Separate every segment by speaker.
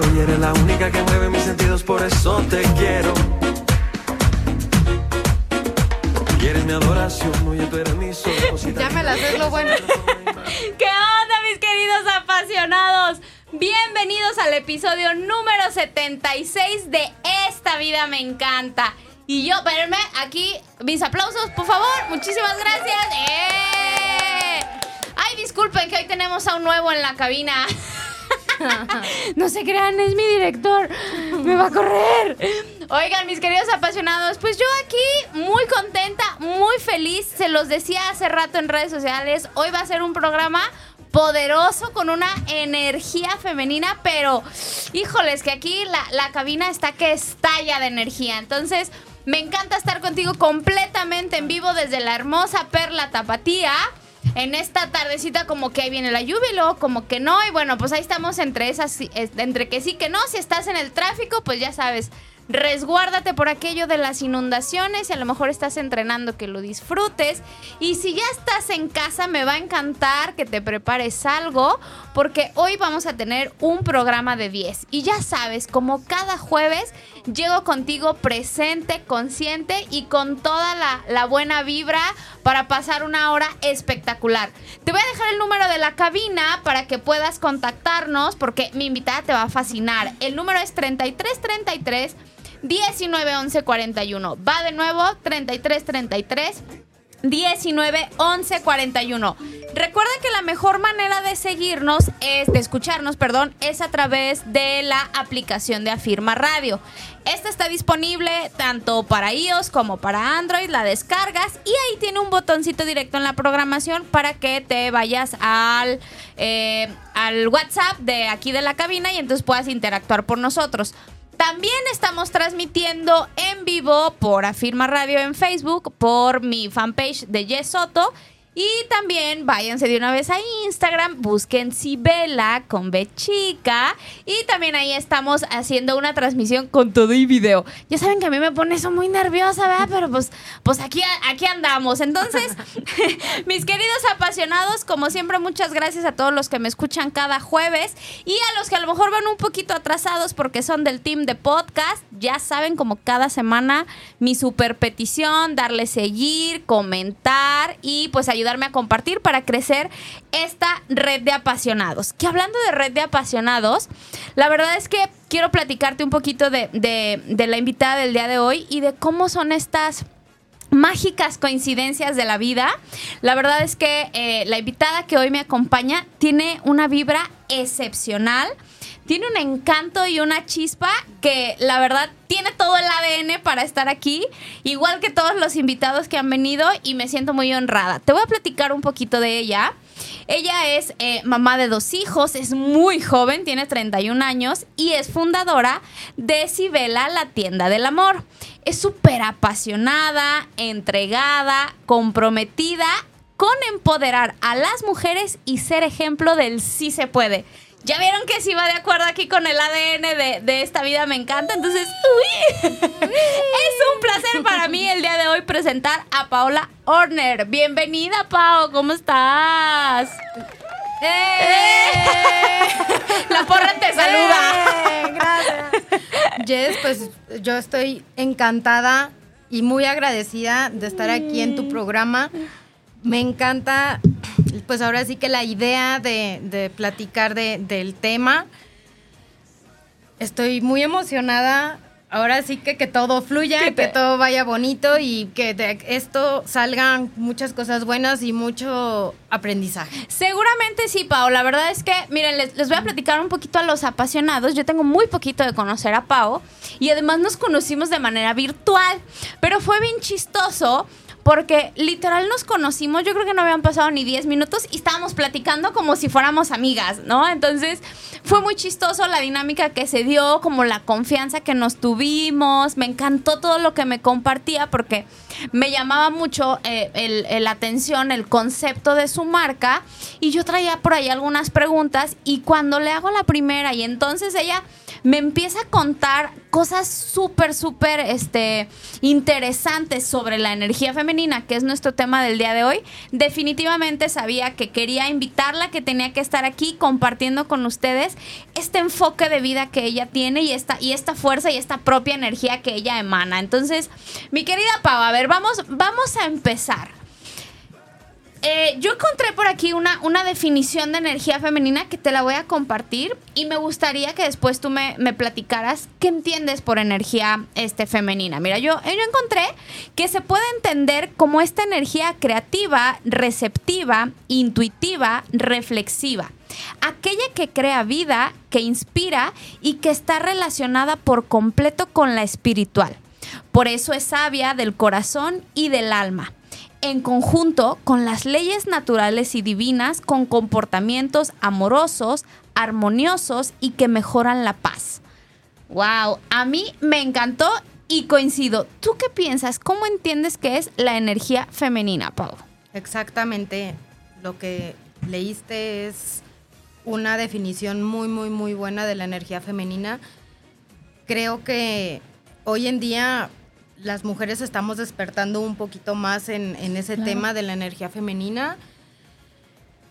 Speaker 1: Quieras estoy. Eres la única que mueve mis sentidos, por eso te quiero. Y eres mi adoración, oye, tú eres mi sol.
Speaker 2: Ya me la sé, lo bueno.
Speaker 3: ¿Qué onda, mis queridos apasionados? Bienvenidos al episodio número 76 de Esta vida me encanta. Y yo, espérenme, aquí mis aplausos, por favor. Muchísimas gracias. ¡Eh! Ay, disculpen que hoy tenemos a un nuevo en la cabina. no se crean, es mi director. Me va a correr. Oigan, mis queridos apasionados, pues yo aquí muy contenta, muy feliz. Se los decía hace rato en redes sociales. Hoy va a ser un programa poderoso con una energía femenina, pero híjoles, que aquí la, la cabina está que estalla de energía. Entonces, me encanta estar contigo completamente en vivo desde la hermosa Perla Tapatía en esta tardecita como que ahí viene la lluvia y luego como que no. Y bueno, pues ahí estamos entre esas, entre que sí que no. Si estás en el tráfico, pues ya sabes, resguárdate por aquello de las inundaciones y a lo mejor estás entrenando que lo disfrutes. Y si ya estás en casa, me va a encantar que te prepares algo porque hoy vamos a tener un programa de 10. Y ya sabes, como cada jueves, llego contigo presente, consciente y con toda la, la buena vibra para pasar una hora espectacular. Te voy a dejar el número de la cabina para que puedas contactarnos porque mi invitada te va a fascinar. El número es 3333 19 41. Va de nuevo 3333 19 11 41. Recuerda que la mejor manera de seguirnos es de escucharnos, perdón, es a través de la aplicación de Afirma Radio. Esta está disponible tanto para iOS como para Android, la descargas y ahí tiene un botoncito directo en la programación para que te vayas al, eh, al WhatsApp de aquí de la cabina y entonces puedas interactuar por nosotros. También estamos transmitiendo en vivo por Afirma Radio en Facebook, por mi fanpage de Yes Soto. Y también váyanse de una vez a Instagram, busquen Sibela con B chica. Y también ahí estamos haciendo una transmisión con todo y video. Ya saben que a mí me pone eso muy nerviosa, ¿verdad? Pero pues, pues aquí, aquí andamos. Entonces, mis queridos apasionados, como siempre, muchas gracias a todos los que me escuchan cada jueves. Y a los que a lo mejor van un poquito atrasados porque son del team de podcast, ya saben, como cada semana, mi super petición, darle seguir, comentar y pues ayudarme a compartir para crecer esta red de apasionados. Que hablando de red de apasionados, la verdad es que quiero platicarte un poquito de, de- la invitada del día de hoy y de cómo son estas mágicas coincidencias de la vida. La verdad es que eh, la invitada que hoy me acompaña tiene una vibra excepcional. Tiene un encanto y una chispa que la verdad tiene todo el ADN para estar aquí, igual que todos los invitados que han venido y me siento muy honrada. Te voy a platicar un poquito de ella. Ella es eh, mamá de dos hijos, es muy joven, tiene 31 años y es fundadora de Sibela, la tienda del amor. Es súper apasionada, entregada, comprometida con empoderar a las mujeres y ser ejemplo del sí se puede. Ya vieron que sí va de acuerdo aquí con el ADN de, de esta vida, me encanta. Entonces, uy, es un placer para mí el día de hoy presentar a Paola Horner. Bienvenida, Pao, ¿cómo estás? ¡Eh! La porra te saluda.
Speaker 2: Eh, gracias. Jess, pues yo estoy encantada y muy agradecida de estar aquí en tu programa. Me encanta, pues ahora sí que la idea de, de platicar de- del tema. Estoy muy emocionada. ahora sí que que todo fluya, que, todo vaya bonito y que de esto salgan muchas cosas buenas y mucho aprendizaje.
Speaker 3: Seguramente sí, Pau. La verdad es que, miren, les, les, voy a platicar un poquito a los apasionados. Yo tengo muy poquito de conocer a Pau y además nos conocimos de manera virtual, pero fue bien chistoso porque literal nos conocimos, yo creo que no habían pasado ni 10 minutos y estábamos platicando como si fuéramos amigas, ¿no? Entonces fue muy chistoso la dinámica que se dio, como la confianza que nos tuvimos, me encantó todo lo que me compartía porque me llamaba mucho eh, la atención, el concepto de su marca y yo traía por ahí algunas preguntas y cuando le hago la primera y entonces ella me empieza a contar cosas súper, súper este, interesantes sobre la energía femenina, que es nuestro tema del día de hoy. Definitivamente sabía que quería invitarla, que tenía que estar aquí compartiendo con ustedes este enfoque de vida que ella tiene y esta, y esta fuerza y esta propia energía que ella emana. Entonces, mi querida Pau, a ver, vamos, vamos a empezar. Eh, yo encontré por aquí una, una definición de energía femenina que te la voy a compartir y me gustaría que después tú me, platicaras qué entiendes por energía este, femenina. Mira, yo, yo encontré que se puede entender como esta energía creativa, receptiva, intuitiva, reflexiva. Aquella que crea vida, que inspira y que está relacionada por completo con la espiritual. Por eso es sabia del corazón y del alma en conjunto con las leyes naturales y divinas, con comportamientos amorosos, armoniosos y que mejoran la paz. Wow, a mí me encantó y coincido. ¿Tú qué piensas? ¿Cómo entiendes que es la energía femenina, Pau?
Speaker 2: Exactamente. Lo que leíste es una definición muy, muy, muy buena de la energía femenina. Creo que hoy en día las mujeres estamos despertando un poquito más en, ese tema de la energía femenina.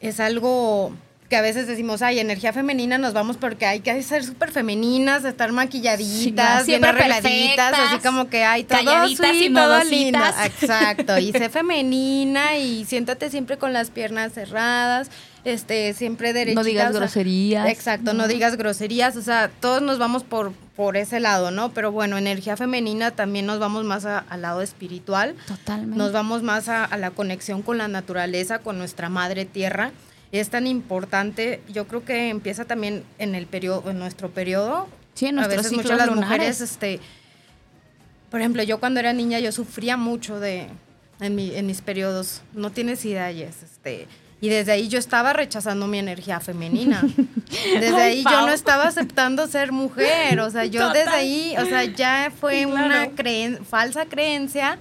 Speaker 2: Es algo que a veces decimos, ay, energía femenina nos vamos porque hay que ser súper femeninas, estar maquilladitas, bien arregladitas, así como que hay todo y todo lindo. Exacto, y sé femenina y siéntate siempre con las piernas cerradas este, siempre derechitas.
Speaker 3: No digas groserías.
Speaker 2: exacto, no. digas groserías, o sea, todos nos vamos por, por ese lado, ¿no? Pero bueno, energía femenina también nos vamos más al lado espiritual.
Speaker 3: Totalmente.
Speaker 2: Nos vamos más a, la conexión con la naturaleza, con nuestra madre tierra. Es tan importante, yo creo que empieza también en el periodo, en nuestro periodo.
Speaker 3: Sí, en a veces muchas
Speaker 2: las mujeres, este, por ejemplo, yo cuando era niña yo sufría mucho de en, mi, en mis periodos. No tienes idea, este, y desde ahí yo estaba rechazando mi energía femenina. Desde ahí yo no estaba aceptando ser mujer. O sea, yo desde ahí, o sea, ya fue una falsa creencia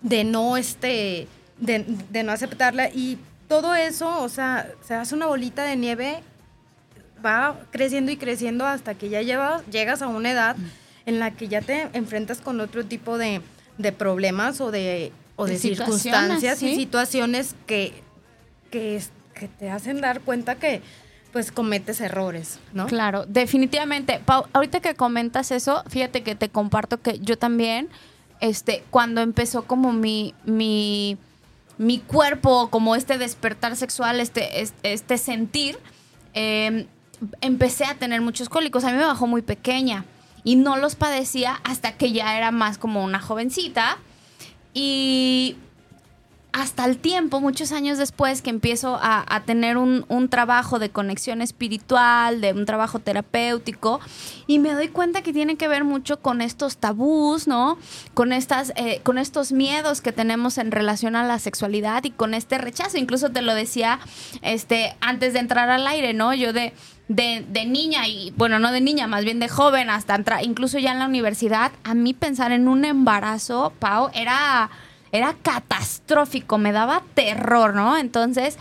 Speaker 2: de no, este, de, no aceptarla. Y todo eso, o sea, se hace una bolita de nieve, va creciendo y creciendo hasta que ya llegas a una edad en la que ya te enfrentas con otro tipo de, problemas o de, o de, circunstancias y situaciones que que, te hacen dar cuenta que pues cometes errores, ¿no?
Speaker 3: Claro, definitivamente. Pau, ahorita que comentas eso, fíjate que te comparto que yo también, este, cuando empezó como mi, mi, mi cuerpo, como este despertar sexual, este, este, sentir, em, empecé a tener muchos cólicos. A mí me bajó muy pequeña y no los padecía hasta que ya era más como una jovencita. Y hasta el tiempo, muchos años después, que empiezo a, tener un, trabajo de conexión espiritual, de un trabajo terapéutico, y me doy cuenta que tiene que ver mucho con estos tabús, ¿no? Con, estas, eh, con estos miedos que tenemos en relación a la sexualidad y con este rechazo. Incluso te lo decía este, antes de entrar al aire, ¿no? Yo de, de, niña y bueno, no de niña, más bien de joven hasta entrar, incluso ya en la universidad, a mí pensar en un embarazo, Pau, era era catastrófico, me daba terror, ¿no? Entonces,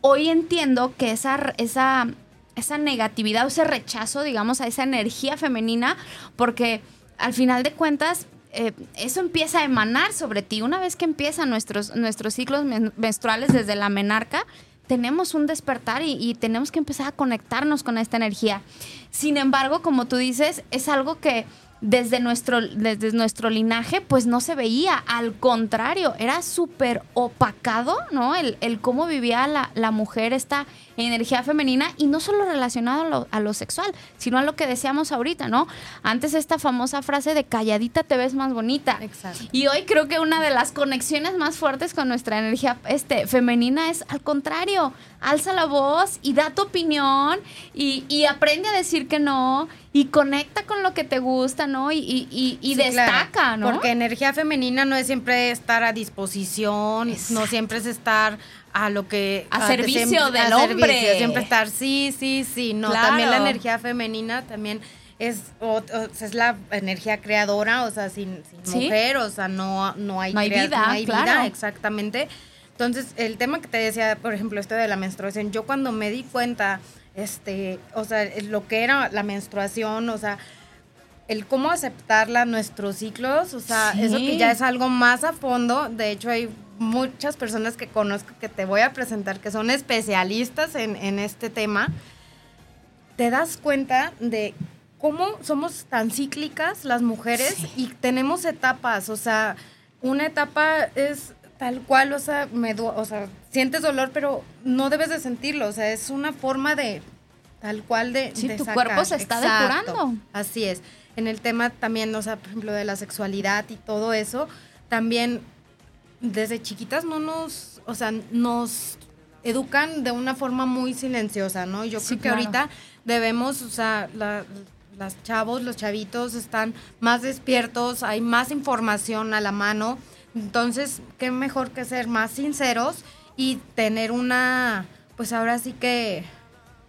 Speaker 3: hoy entiendo que esa, esa, esa negatividad o ese rechazo, digamos, a esa energía femenina, porque al final de cuentas, eh, eso empieza a emanar sobre ti. Una vez que empiezan nuestros, nuestros ciclos menstruales desde la menarca, tenemos un despertar y, y, tenemos que empezar a conectarnos con esta energía. Sin embargo, como tú dices, es algo que desde nuestro, desde nuestro linaje, pues no se veía. Al contrario, era súper opacado, ¿no? El, el, cómo vivía la, la, mujer esta energía femenina y no solo relacionado a lo, a lo, sexual, sino a lo que decíamos ahorita, ¿no? Antes esta famosa frase de calladita te ves más bonita.
Speaker 2: Exacto.
Speaker 3: Y hoy creo que una de las conexiones más fuertes con nuestra energía este, femenina es al contrario, alza la voz y da tu opinión y, y aprende a decir que no y conecta con lo que te gusta, ¿no? Y, y, y sí, destaca,
Speaker 2: claro,
Speaker 3: ¿no?
Speaker 2: Porque energía femenina no es siempre estar a disposición, Exacto. no siempre es estar a lo que...
Speaker 3: A, a servicio siempre, del
Speaker 2: a
Speaker 3: hombre.
Speaker 2: Servicio, siempre estar, sí, sí, sí, no.
Speaker 3: Claro.
Speaker 2: También la energía femenina también es, o, o, es la energía creadora, o sea, sin, sin
Speaker 3: ¿Sí?
Speaker 2: mujer, o sea, no, no hay,
Speaker 3: No hay
Speaker 2: crea-
Speaker 3: vida,
Speaker 2: no hay
Speaker 3: claro.
Speaker 2: vida, exactamente. Entonces, el tema que te decía, por ejemplo, esto de la menstruación, yo cuando me di cuenta, este, o sea, lo que era la menstruación, o sea, el cómo aceptarla, nuestros ciclos, o sea,
Speaker 3: Sí.
Speaker 2: eso que ya es algo más a fondo. De hecho, hay muchas personas que conozco que te voy a presentar que son especialistas en, en este tema. Te das cuenta de cómo somos tan cíclicas las mujeres y tenemos etapas, o sea, una etapa es tal cual, o sea, me du- o sea, sientes dolor, pero no debes de sentirlo, o sea, es una forma de tal cual de,
Speaker 3: Sí,
Speaker 2: de
Speaker 3: tu
Speaker 2: sacar.
Speaker 3: cuerpo se está
Speaker 2: Exacto.
Speaker 3: depurando.
Speaker 2: Así es. En el tema también, o sea, por ejemplo, de la sexualidad y todo eso, también desde chiquitas no nos, o sea, nos educan de una forma muy silenciosa, ¿no? Yo
Speaker 3: Sí,
Speaker 2: creo que ahorita debemos, o sea, la- las chavos, los chavitos están más despiertos, hay más información a la mano, entonces, qué mejor que ser más sinceros y tener una, pues ahora sí que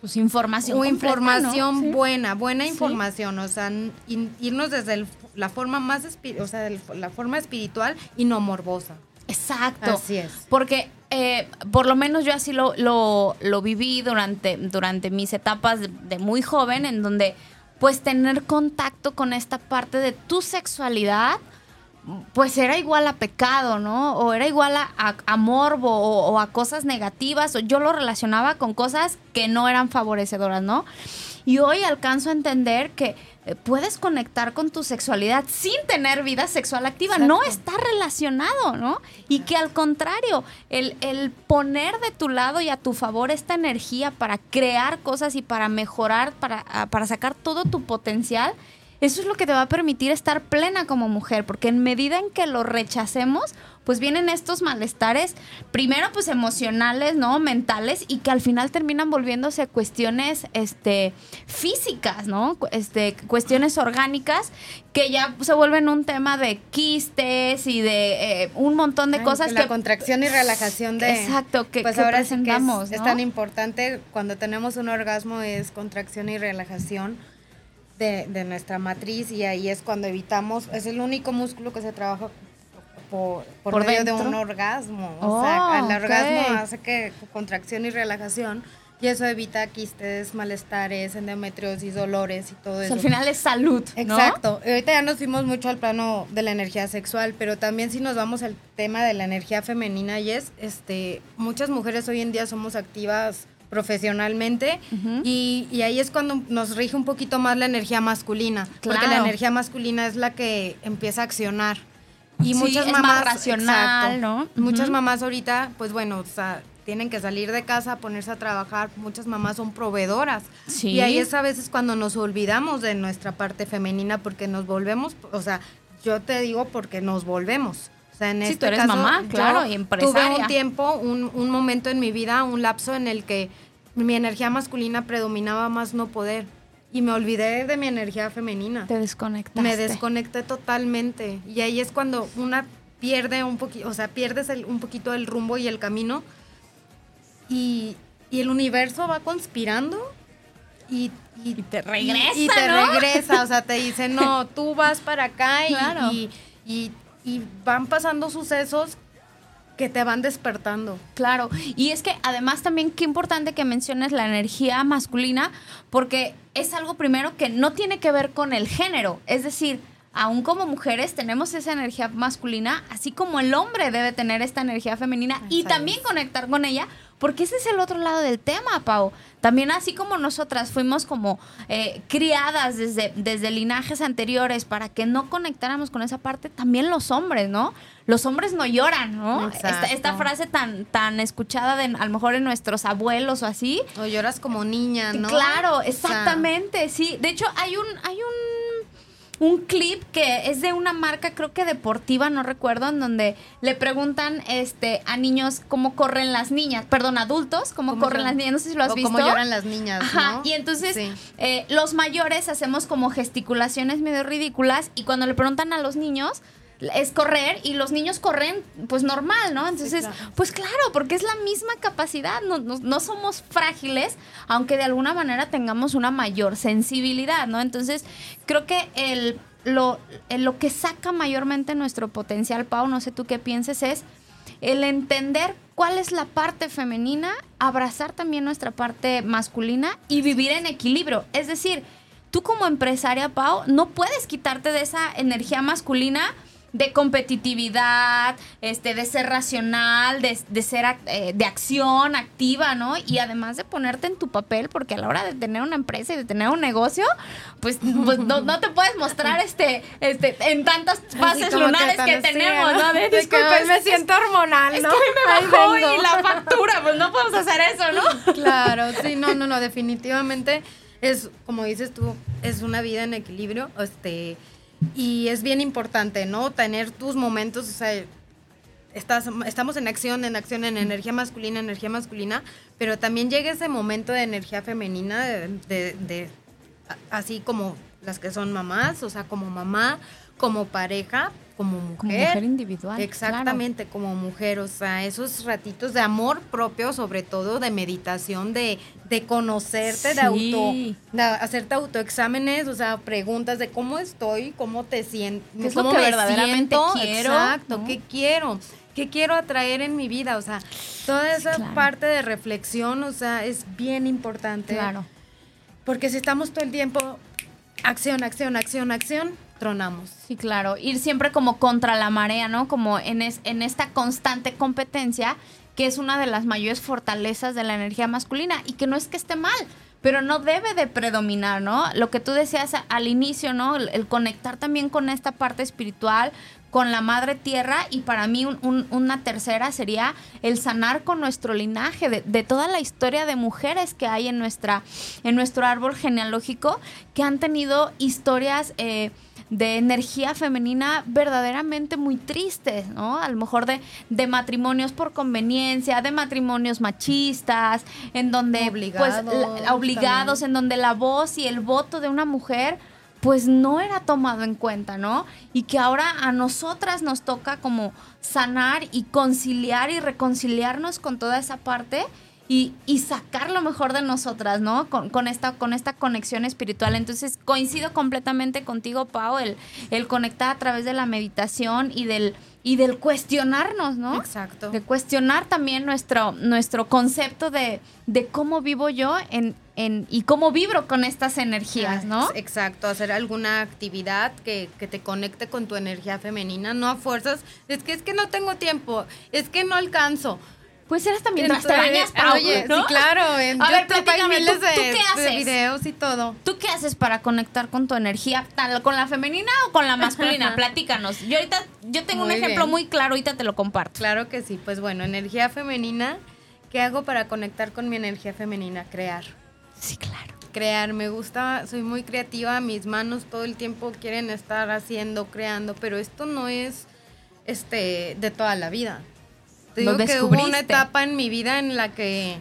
Speaker 3: Pues información. completa,
Speaker 2: información
Speaker 3: ¿no? Sí.
Speaker 2: buena, buena
Speaker 3: Sí.
Speaker 2: información, o sea, irnos desde el- la forma más, o sea, la forma espiritual y no morbosa.
Speaker 3: Exacto.
Speaker 2: Así es.
Speaker 3: Porque eh, por lo menos yo así lo, lo, lo viví durante, durante mis etapas de, de muy joven, en donde pues tener contacto con esta parte de tu sexualidad, pues era igual a pecado, ¿no? O era igual a, a- a morbo o, o a cosas negativas, o yo lo relacionaba con cosas que no eran favorecedoras, ¿no? Y hoy alcanzo a entender que eh, puedes conectar con tu sexualidad sin tener vida sexual activa. No está relacionado, ¿no? Y que al contrario, el, el poner de tu lado y a tu favor esta energía para crear cosas y para mejorar, para, para sacar todo tu potencial, eso es lo que te va a permitir estar plena como mujer, porque en medida en que lo rechacemos, pues vienen estos malestares, primero pues emocionales, ¿no? Mentales, y que al final terminan volviéndose cuestiones este, físicas, ¿no? Este, cuestiones orgánicas que ya se vuelven un tema de quistes y de eh, un montón de
Speaker 2: Ay,
Speaker 3: cosas
Speaker 2: que la contracción y relajación de
Speaker 3: Exacto, que,
Speaker 2: pues
Speaker 3: que
Speaker 2: ahora sí que es,
Speaker 3: presentamos,
Speaker 2: es tan importante cuando tenemos un orgasmo es contracción y relajación de, de nuestra matriz y ahí es cuando evitamos es el único músculo que se trabaja por, por,
Speaker 3: ¿Por
Speaker 2: medio
Speaker 3: dentro?
Speaker 2: de un orgasmo o
Speaker 3: Oh,
Speaker 2: sea el orgasmo hace que contracción y relajación y eso evita quistes malestares endometriosis dolores y todo
Speaker 3: O sea,
Speaker 2: eso
Speaker 3: al final es salud, ¿no?
Speaker 2: Exacto. Ahorita ya nos fuimos mucho al plano de la energía sexual, pero también si nos vamos al tema de la energía femenina y es, este, muchas mujeres hoy en día somos activas profesionalmente
Speaker 3: Ujú.
Speaker 2: y, y ahí es cuando nos rige un poquito más la energía masculina, porque la
Speaker 3: Claro.
Speaker 2: energía masculina es la que empieza a accionar. Y
Speaker 3: Sí,
Speaker 2: muchas
Speaker 3: es más
Speaker 2: mamás
Speaker 3: racional, ¿no?
Speaker 2: Muchas
Speaker 3: Ujú.
Speaker 2: mamás ahorita, pues bueno, o sea, tienen que salir de casa, ponerse a trabajar. Muchas mamás son proveedoras.
Speaker 3: Sí.
Speaker 2: Y ahí es a veces cuando nos olvidamos de nuestra parte femenina porque nos volvemos, o sea, yo te digo porque nos volvemos. O sea, en
Speaker 3: Sí,
Speaker 2: este
Speaker 3: tú eres
Speaker 2: caso,
Speaker 3: mamá, claro, y empresaria.
Speaker 2: Tuve un tiempo, un, un momento en mi vida, un lapso en el que mi energía masculina predominaba más no poder. Y me olvidé de mi energía femenina.
Speaker 3: Te desconectaste.
Speaker 2: Me desconecté totalmente. Y ahí es cuando una pierde un poquito, o sea, pierdes el- un poquito el rumbo y el camino. Y, y el universo va conspirando y, y,
Speaker 3: te regresa,
Speaker 2: y, y te
Speaker 3: ¿no?
Speaker 2: regresa. O sea, te dice, no, tú vas para acá y,
Speaker 3: Claro.
Speaker 2: y, y- y van pasando sucesos que te van despertando.
Speaker 3: Claro, y es que además también qué importante que menciones la energía masculina, porque es algo primero que no tiene que ver con el género, es decir, aún como mujeres tenemos esa energía masculina, así como el hombre debe tener esta energía femenina y también conectar con ella, porque ese es el otro lado del tema, Pau. También así como nosotras fuimos como eh, criadas desde, desde linajes anteriores para que no conectáramos con esa parte, también los hombres, ¿no? Los hombres no lloran, ¿no? Esta, esta, frase tan, tan escuchada de a lo mejor en nuestros abuelos o así.
Speaker 2: O lloras como niña, ¿no?
Speaker 3: Claro, exactamente, sí. De hecho, hay un, hay un un clip que es de una marca, creo que deportiva, no recuerdo, en donde le preguntan este a niños cómo corren las niñas, perdón, adultos, cómo, corren las niñas, no sé si lo has visto.
Speaker 2: Cómo lloran las niñas. Ajá,
Speaker 3: y entonces eh, los mayores hacemos como gesticulaciones medio ridículas y cuando le preguntan a los niños, es correr y los niños corren pues normal, ¿no? Entonces, pues claro, porque es la misma capacidad, no, no, somos frágiles, aunque de alguna manera tengamos una mayor sensibilidad, ¿no? Entonces, creo que el, lo, lo que saca mayormente nuestro potencial, Pau, no sé tú qué pienses, es el entender cuál es la parte femenina, abrazar también nuestra parte masculina y vivir en equilibrio. Es decir, tú como empresaria, Pau, no puedes quitarte de esa energía masculina de competitividad, este, de ser racional, de, de ser eh, de acción activa, ¿no? Y además de ponerte en tu papel, porque a la hora de tener una empresa y de tener un negocio, pues, pues no, te puedes mostrar este, este, en tantas fases lunares que, tenemos, ¿no?
Speaker 2: De, me siento hormonal, ¿no?
Speaker 3: Es que me bajó y la factura, pues no podemos hacer eso, ¿no?
Speaker 2: Claro, sí, no, no, no, definitivamente es, como dices tú, es una vida en equilibrio, este y es bien importante, ¿no? Tener tus momentos, o sea, estás, estamos en acción, en acción, en energía masculina, energía masculina, pero también llega ese momento de energía femenina, de, de, así como las que son mamás, o sea, como mamá, como pareja, como mujer.
Speaker 3: Como mujer individual.
Speaker 2: Exactamente, como mujer. O sea, esos ratitos de amor propio, sobre todo de meditación, de, de conocerte, de auto, de hacerte autoexámenes, o sea, preguntas de cómo estoy, cómo te siento,
Speaker 3: cómo me verdaderamente quiero.
Speaker 2: Exacto, qué quiero. ¿Qué quiero atraer en mi vida? O sea, toda esa parte de reflexión, o sea, es bien importante.
Speaker 3: Claro.
Speaker 2: Porque si estamos todo el tiempo acción, acción, acción, acción,
Speaker 3: Sí, claro. Ir siempre como contra la marea, ¿no? Como en, en esta constante competencia, que es una de las mayores fortalezas de la energía masculina y que no es que esté mal, pero no debe de predominar, ¿no? Lo que tú decías al inicio, ¿no? El, conectar también con esta parte espiritual, con la madre tierra y para mí una tercera sería el sanar con nuestro linaje, de, toda la historia de mujeres que hay en, nuestra, en nuestro árbol genealógico que han tenido historias... Eh, de energía femenina verdaderamente muy tristes, ¿no? A lo mejor de, de matrimonios por conveniencia, de matrimonios machistas, en donde pues, obligados, obligados en donde la voz y el voto de una mujer pues no era tomado en cuenta, ¿no? Y que ahora a nosotras nos toca como sanar y conciliar y reconciliarnos con toda esa parte y, sacar lo mejor de nosotras, ¿no? Con, esta, con esta conexión espiritual. Entonces, coincido completamente contigo, Pau, el, el conectar a través de la meditación y del, y del cuestionarnos, ¿no?
Speaker 2: Exacto.
Speaker 3: De cuestionar también nuestro, nuestro concepto de, de cómo vivo yo en, en, y cómo vibro con estas energías, ¿no?
Speaker 2: Exacto, hacer alguna actividad que, que, te conecte con tu energía femenina, no a fuerzas, es que es que no tengo tiempo, es que no alcanzo.
Speaker 3: Pues eras también extrañas,
Speaker 2: Oye, sí, claro. En
Speaker 3: a ver, ¿tú, ¿tú, qué haces?
Speaker 2: De videos y todo.
Speaker 3: ¿Tú qué haces para conectar con tu energía, con la femenina o con la masculina? Platícanos. Yo ahorita, yo tengo un ejemplo muy claro, ahorita te lo comparto.
Speaker 2: Claro que sí. Pues bueno, energía femenina, ¿qué hago para conectar con mi energía femenina? Crear.
Speaker 3: Sí, claro.
Speaker 2: Crear, me gusta, soy muy creativa, mis manos todo el tiempo quieren estar haciendo, creando, pero esto no es este de toda la vida te digo que hubo una etapa en mi vida en la que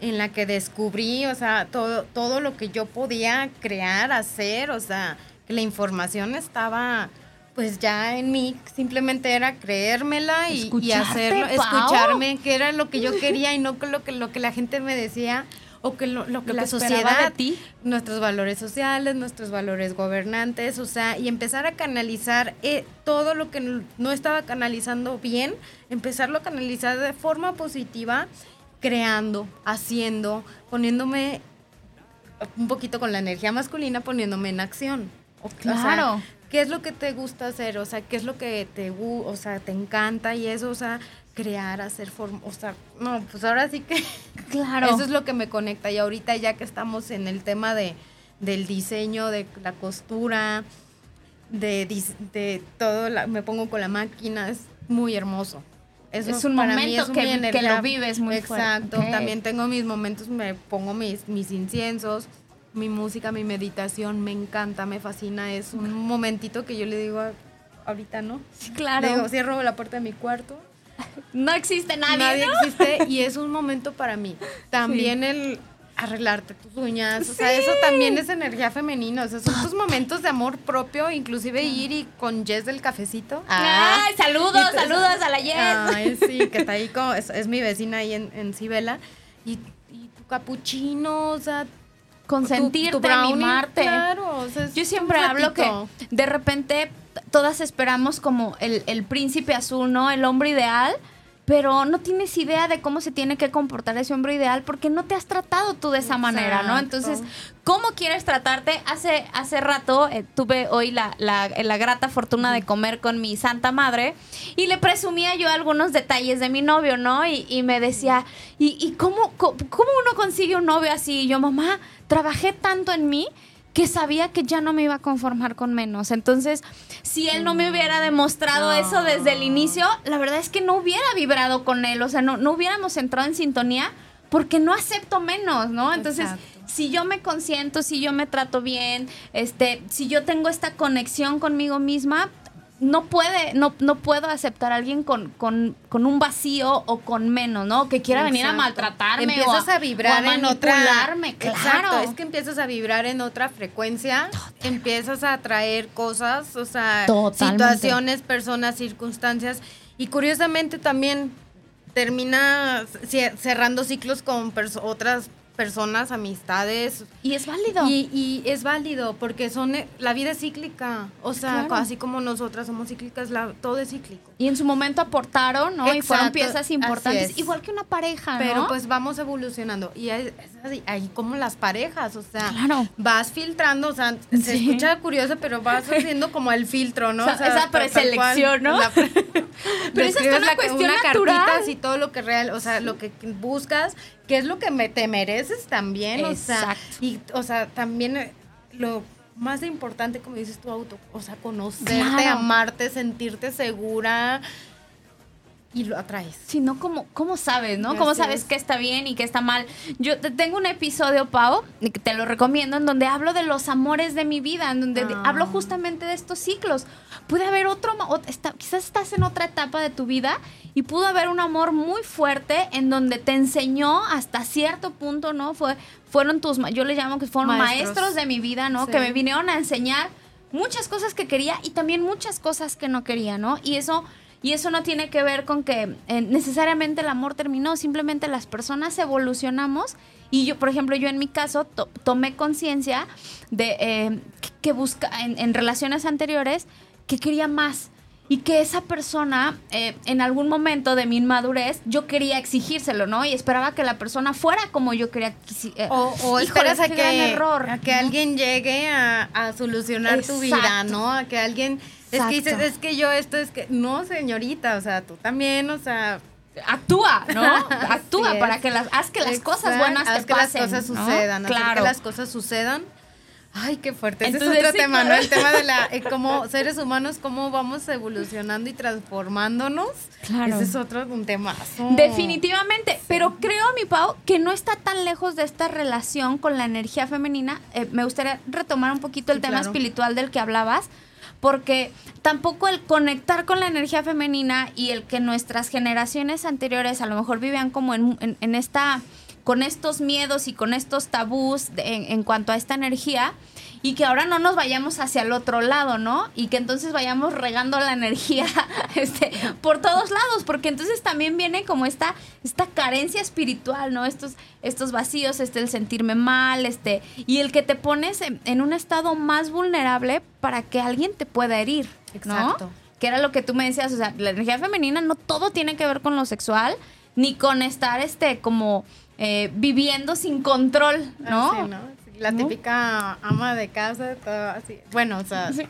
Speaker 2: en la que descubrí, o sea, todo todo lo que yo podía crear, hacer, o sea, que la información estaba pues ya en mí. Simplemente era creérmela y, y hacerlo, escucharme, que era lo que yo quería y no lo que lo que la gente me decía o que lo, que la sociedad, de ti. nuestros valores sociales, nuestros valores gobernantes, o sea, y empezar a canalizar eh, todo lo que no estaba canalizando bien, empezarlo a canalizar de forma positiva, creando, haciendo, poniéndome un poquito con la energía masculina, poniéndome en acción.
Speaker 3: claro.
Speaker 2: ¿Qué es lo que te gusta hacer? O sea, ¿qué es lo que te, o sea, te encanta y eso? O sea, crear, hacer forma, o sea, no, pues ahora sí que
Speaker 3: Claro.
Speaker 2: eso es lo que me conecta y ahorita ya que estamos en el tema de del diseño, de la costura, de, de todo, la- me pongo con la máquina, es muy hermoso. Eso
Speaker 3: Es un
Speaker 2: para mí
Speaker 3: momento
Speaker 2: es
Speaker 3: que- lo vives muy fuerte.
Speaker 2: Exacto, también tengo mis momentos, me pongo mis, mis inciensos, mi música, mi meditación, me encanta, me fascina, es un momentito que yo le digo ahorita, ¿no?
Speaker 3: Sí, claro.
Speaker 2: Digo, cierro la puerta de mi cuarto,
Speaker 3: no existe nadie,
Speaker 2: nadie
Speaker 3: ¿no?
Speaker 2: existe y es un momento para mí. También el arreglarte tus uñas, o sea, eso también es energía femenina, o sea, son tus momentos de amor propio, inclusive ir y con Jess del cafecito.
Speaker 3: Ay, saludos, saludos a la Jess.
Speaker 2: Ay, sí, que está ahí como, es, es mi vecina ahí en, en Cibela. Y, y tu capuchino, o sea,
Speaker 3: Consentirte,
Speaker 2: tu- tu brownie. Claro, o sea, es
Speaker 3: Yo siempre hablo que de repente todas esperamos como el, el príncipe azul, ¿no? El hombre ideal, pero no tienes idea de cómo se tiene que comportar ese hombre ideal porque no te has tratado tú de esa manera, ¿no? Entonces, ¿cómo quieres tratarte? Hace, hace rato eh, tuve hoy la, la- la grata fortuna de comer con mi santa madre y le presumía yo algunos detalles de mi novio, ¿no? Y, y me decía, ¿y, y cómo, cómo uno consigue un novio así? Y yo, mamá, trabajé tanto en mí que sabía que ya no me iba a conformar con menos. Entonces, si él no me hubiera demostrado
Speaker 2: No.
Speaker 3: eso desde el inicio, la verdad es que no hubiera vibrado con él, o sea, no, no hubiéramos entrado en sintonía porque no acepto menos, ¿no? Entonces,
Speaker 2: Exacto.
Speaker 3: si yo me consiento, si yo me trato bien, este, si yo tengo esta conexión conmigo misma, no puede, no, no puedo aceptar a alguien con, con, con un vacío o con menos, ¿no? Que quiera venir a maltratarme
Speaker 2: Empiezas
Speaker 3: o
Speaker 2: a vibrar
Speaker 3: o a
Speaker 2: en otra.
Speaker 3: claro.
Speaker 2: Exacto, es que empiezas a vibrar en otra frecuencia, empiezas a atraer cosas, o sea,
Speaker 3: Totalmente.
Speaker 2: situaciones, personas, circunstancias y curiosamente también termina cerrando ciclos con otras personas, amistades.
Speaker 3: Y es válido.
Speaker 2: Y, y es válido porque son eh, la vida es cíclica, o sea,
Speaker 3: Claro.
Speaker 2: así como nosotras somos cíclicas, la, todo es cíclico.
Speaker 3: Y en su momento aportaron, ¿no? y fueron piezas importantes,
Speaker 2: es.
Speaker 3: igual que una pareja, ¿no?
Speaker 2: Pero pues vamos evolucionando. Y es, es así, ahí como las parejas, o sea,
Speaker 3: Claro.
Speaker 2: vas filtrando, o sea, se
Speaker 3: Sí.
Speaker 2: escucha curioso, pero vas haciendo como el filtro, ¿no?
Speaker 3: O sea, esa preselección, ¿no?
Speaker 2: la-
Speaker 3: Pero esa es una
Speaker 2: la-
Speaker 3: cuestión
Speaker 2: una
Speaker 3: natural.
Speaker 2: cartita, así todo lo que real, o sea, lo que buscas, que es lo que me, te mereces también, o sea,
Speaker 3: Exacto.
Speaker 2: y, o sea, también eh, lo más importante, como dices tu auto, o sea, conocerte,
Speaker 3: Claro.
Speaker 2: amarte, sentirte segura y lo atraes.
Speaker 3: Si no, ¿cómo, ¿cómo sabes, no? ¿Cómo
Speaker 2: Así
Speaker 3: sabes
Speaker 2: es.
Speaker 3: qué está bien y qué está mal? Yo te- tengo un episodio, Pau, que te lo recomiendo, en donde hablo de los amores de mi vida, en donde de-
Speaker 2: Ah.
Speaker 3: hablo justamente de estos ciclos. Puede haber otro, ot- está- quizás estás en otra etapa de tu vida y pudo haber un amor muy fuerte en donde te enseñó hasta cierto punto, ¿no? Fue, fueron tus, yo le llamo que fueron maestros,
Speaker 2: Maestros.
Speaker 3: de mi vida, ¿no?
Speaker 2: Sí.
Speaker 3: Que me vinieron a enseñar muchas cosas que quería y también muchas cosas que no quería, ¿no? Y eso y eso no tiene que ver con que eh, necesariamente el amor terminó, simplemente las personas evolucionamos y yo, por ejemplo, yo en mi caso to- tomé conciencia de eh, que, busca en, en relaciones anteriores que quería más y que esa persona eh, en algún momento de mi inmadurez yo quería exigírselo, ¿no? Y esperaba que la persona fuera como yo quería. eh,
Speaker 2: O, o
Speaker 3: híjole,
Speaker 2: esperas a que,
Speaker 3: error,
Speaker 2: a que
Speaker 3: ¿no?
Speaker 2: alguien llegue a, a solucionar tu vida. ¿no? A que alguien... Es que dices, es que yo esto es que... No, señorita, o sea, tú también, o sea...
Speaker 3: actúa, ¿no? Actúa para que las, haz que las cosas buenas te
Speaker 2: haz que
Speaker 3: pasen.
Speaker 2: las cosas sucedan,
Speaker 3: Claro.
Speaker 2: que las cosas sucedan. Ay, qué fuerte. Ese
Speaker 3: Entonces,
Speaker 2: es otro
Speaker 3: sí,
Speaker 2: tema, ¿no? El tema de la... eh, cómo seres humanos, cómo vamos evolucionando y transformándonos.
Speaker 3: Claro.
Speaker 2: Ese es otro un tema.
Speaker 3: Definitivamente, pero creo, mi Pau, que no está tan lejos de esta relación con la energía femenina. Eh, me gustaría retomar un poquito el
Speaker 2: Sí,
Speaker 3: tema
Speaker 2: claro.
Speaker 3: espiritual del que hablabas, porque tampoco el conectar con la energía femenina y el que nuestras generaciones anteriores a lo mejor vivían como en, en- esta con estos miedos y con estos tabús de- en, en cuanto a esta energía y que ahora no nos vayamos hacia el otro lado, ¿no? Y que entonces vayamos regando la energía este, por todos lados, porque entonces también viene como esta, esta carencia espiritual, ¿no? Estos, estos vacíos, este, el sentirme mal, este, y el que te pones en, en un estado más vulnerable para que alguien te pueda herir, ¿no?
Speaker 2: Exacto.
Speaker 3: Que era lo que tú me decías, o sea, la energía femenina no todo tiene que ver con lo sexual, ni con estar, este, como eh, viviendo sin control, ¿no?
Speaker 2: Así, ¿no? La típica ama de casa, todo así. Bueno, o sea,
Speaker 3: Sí.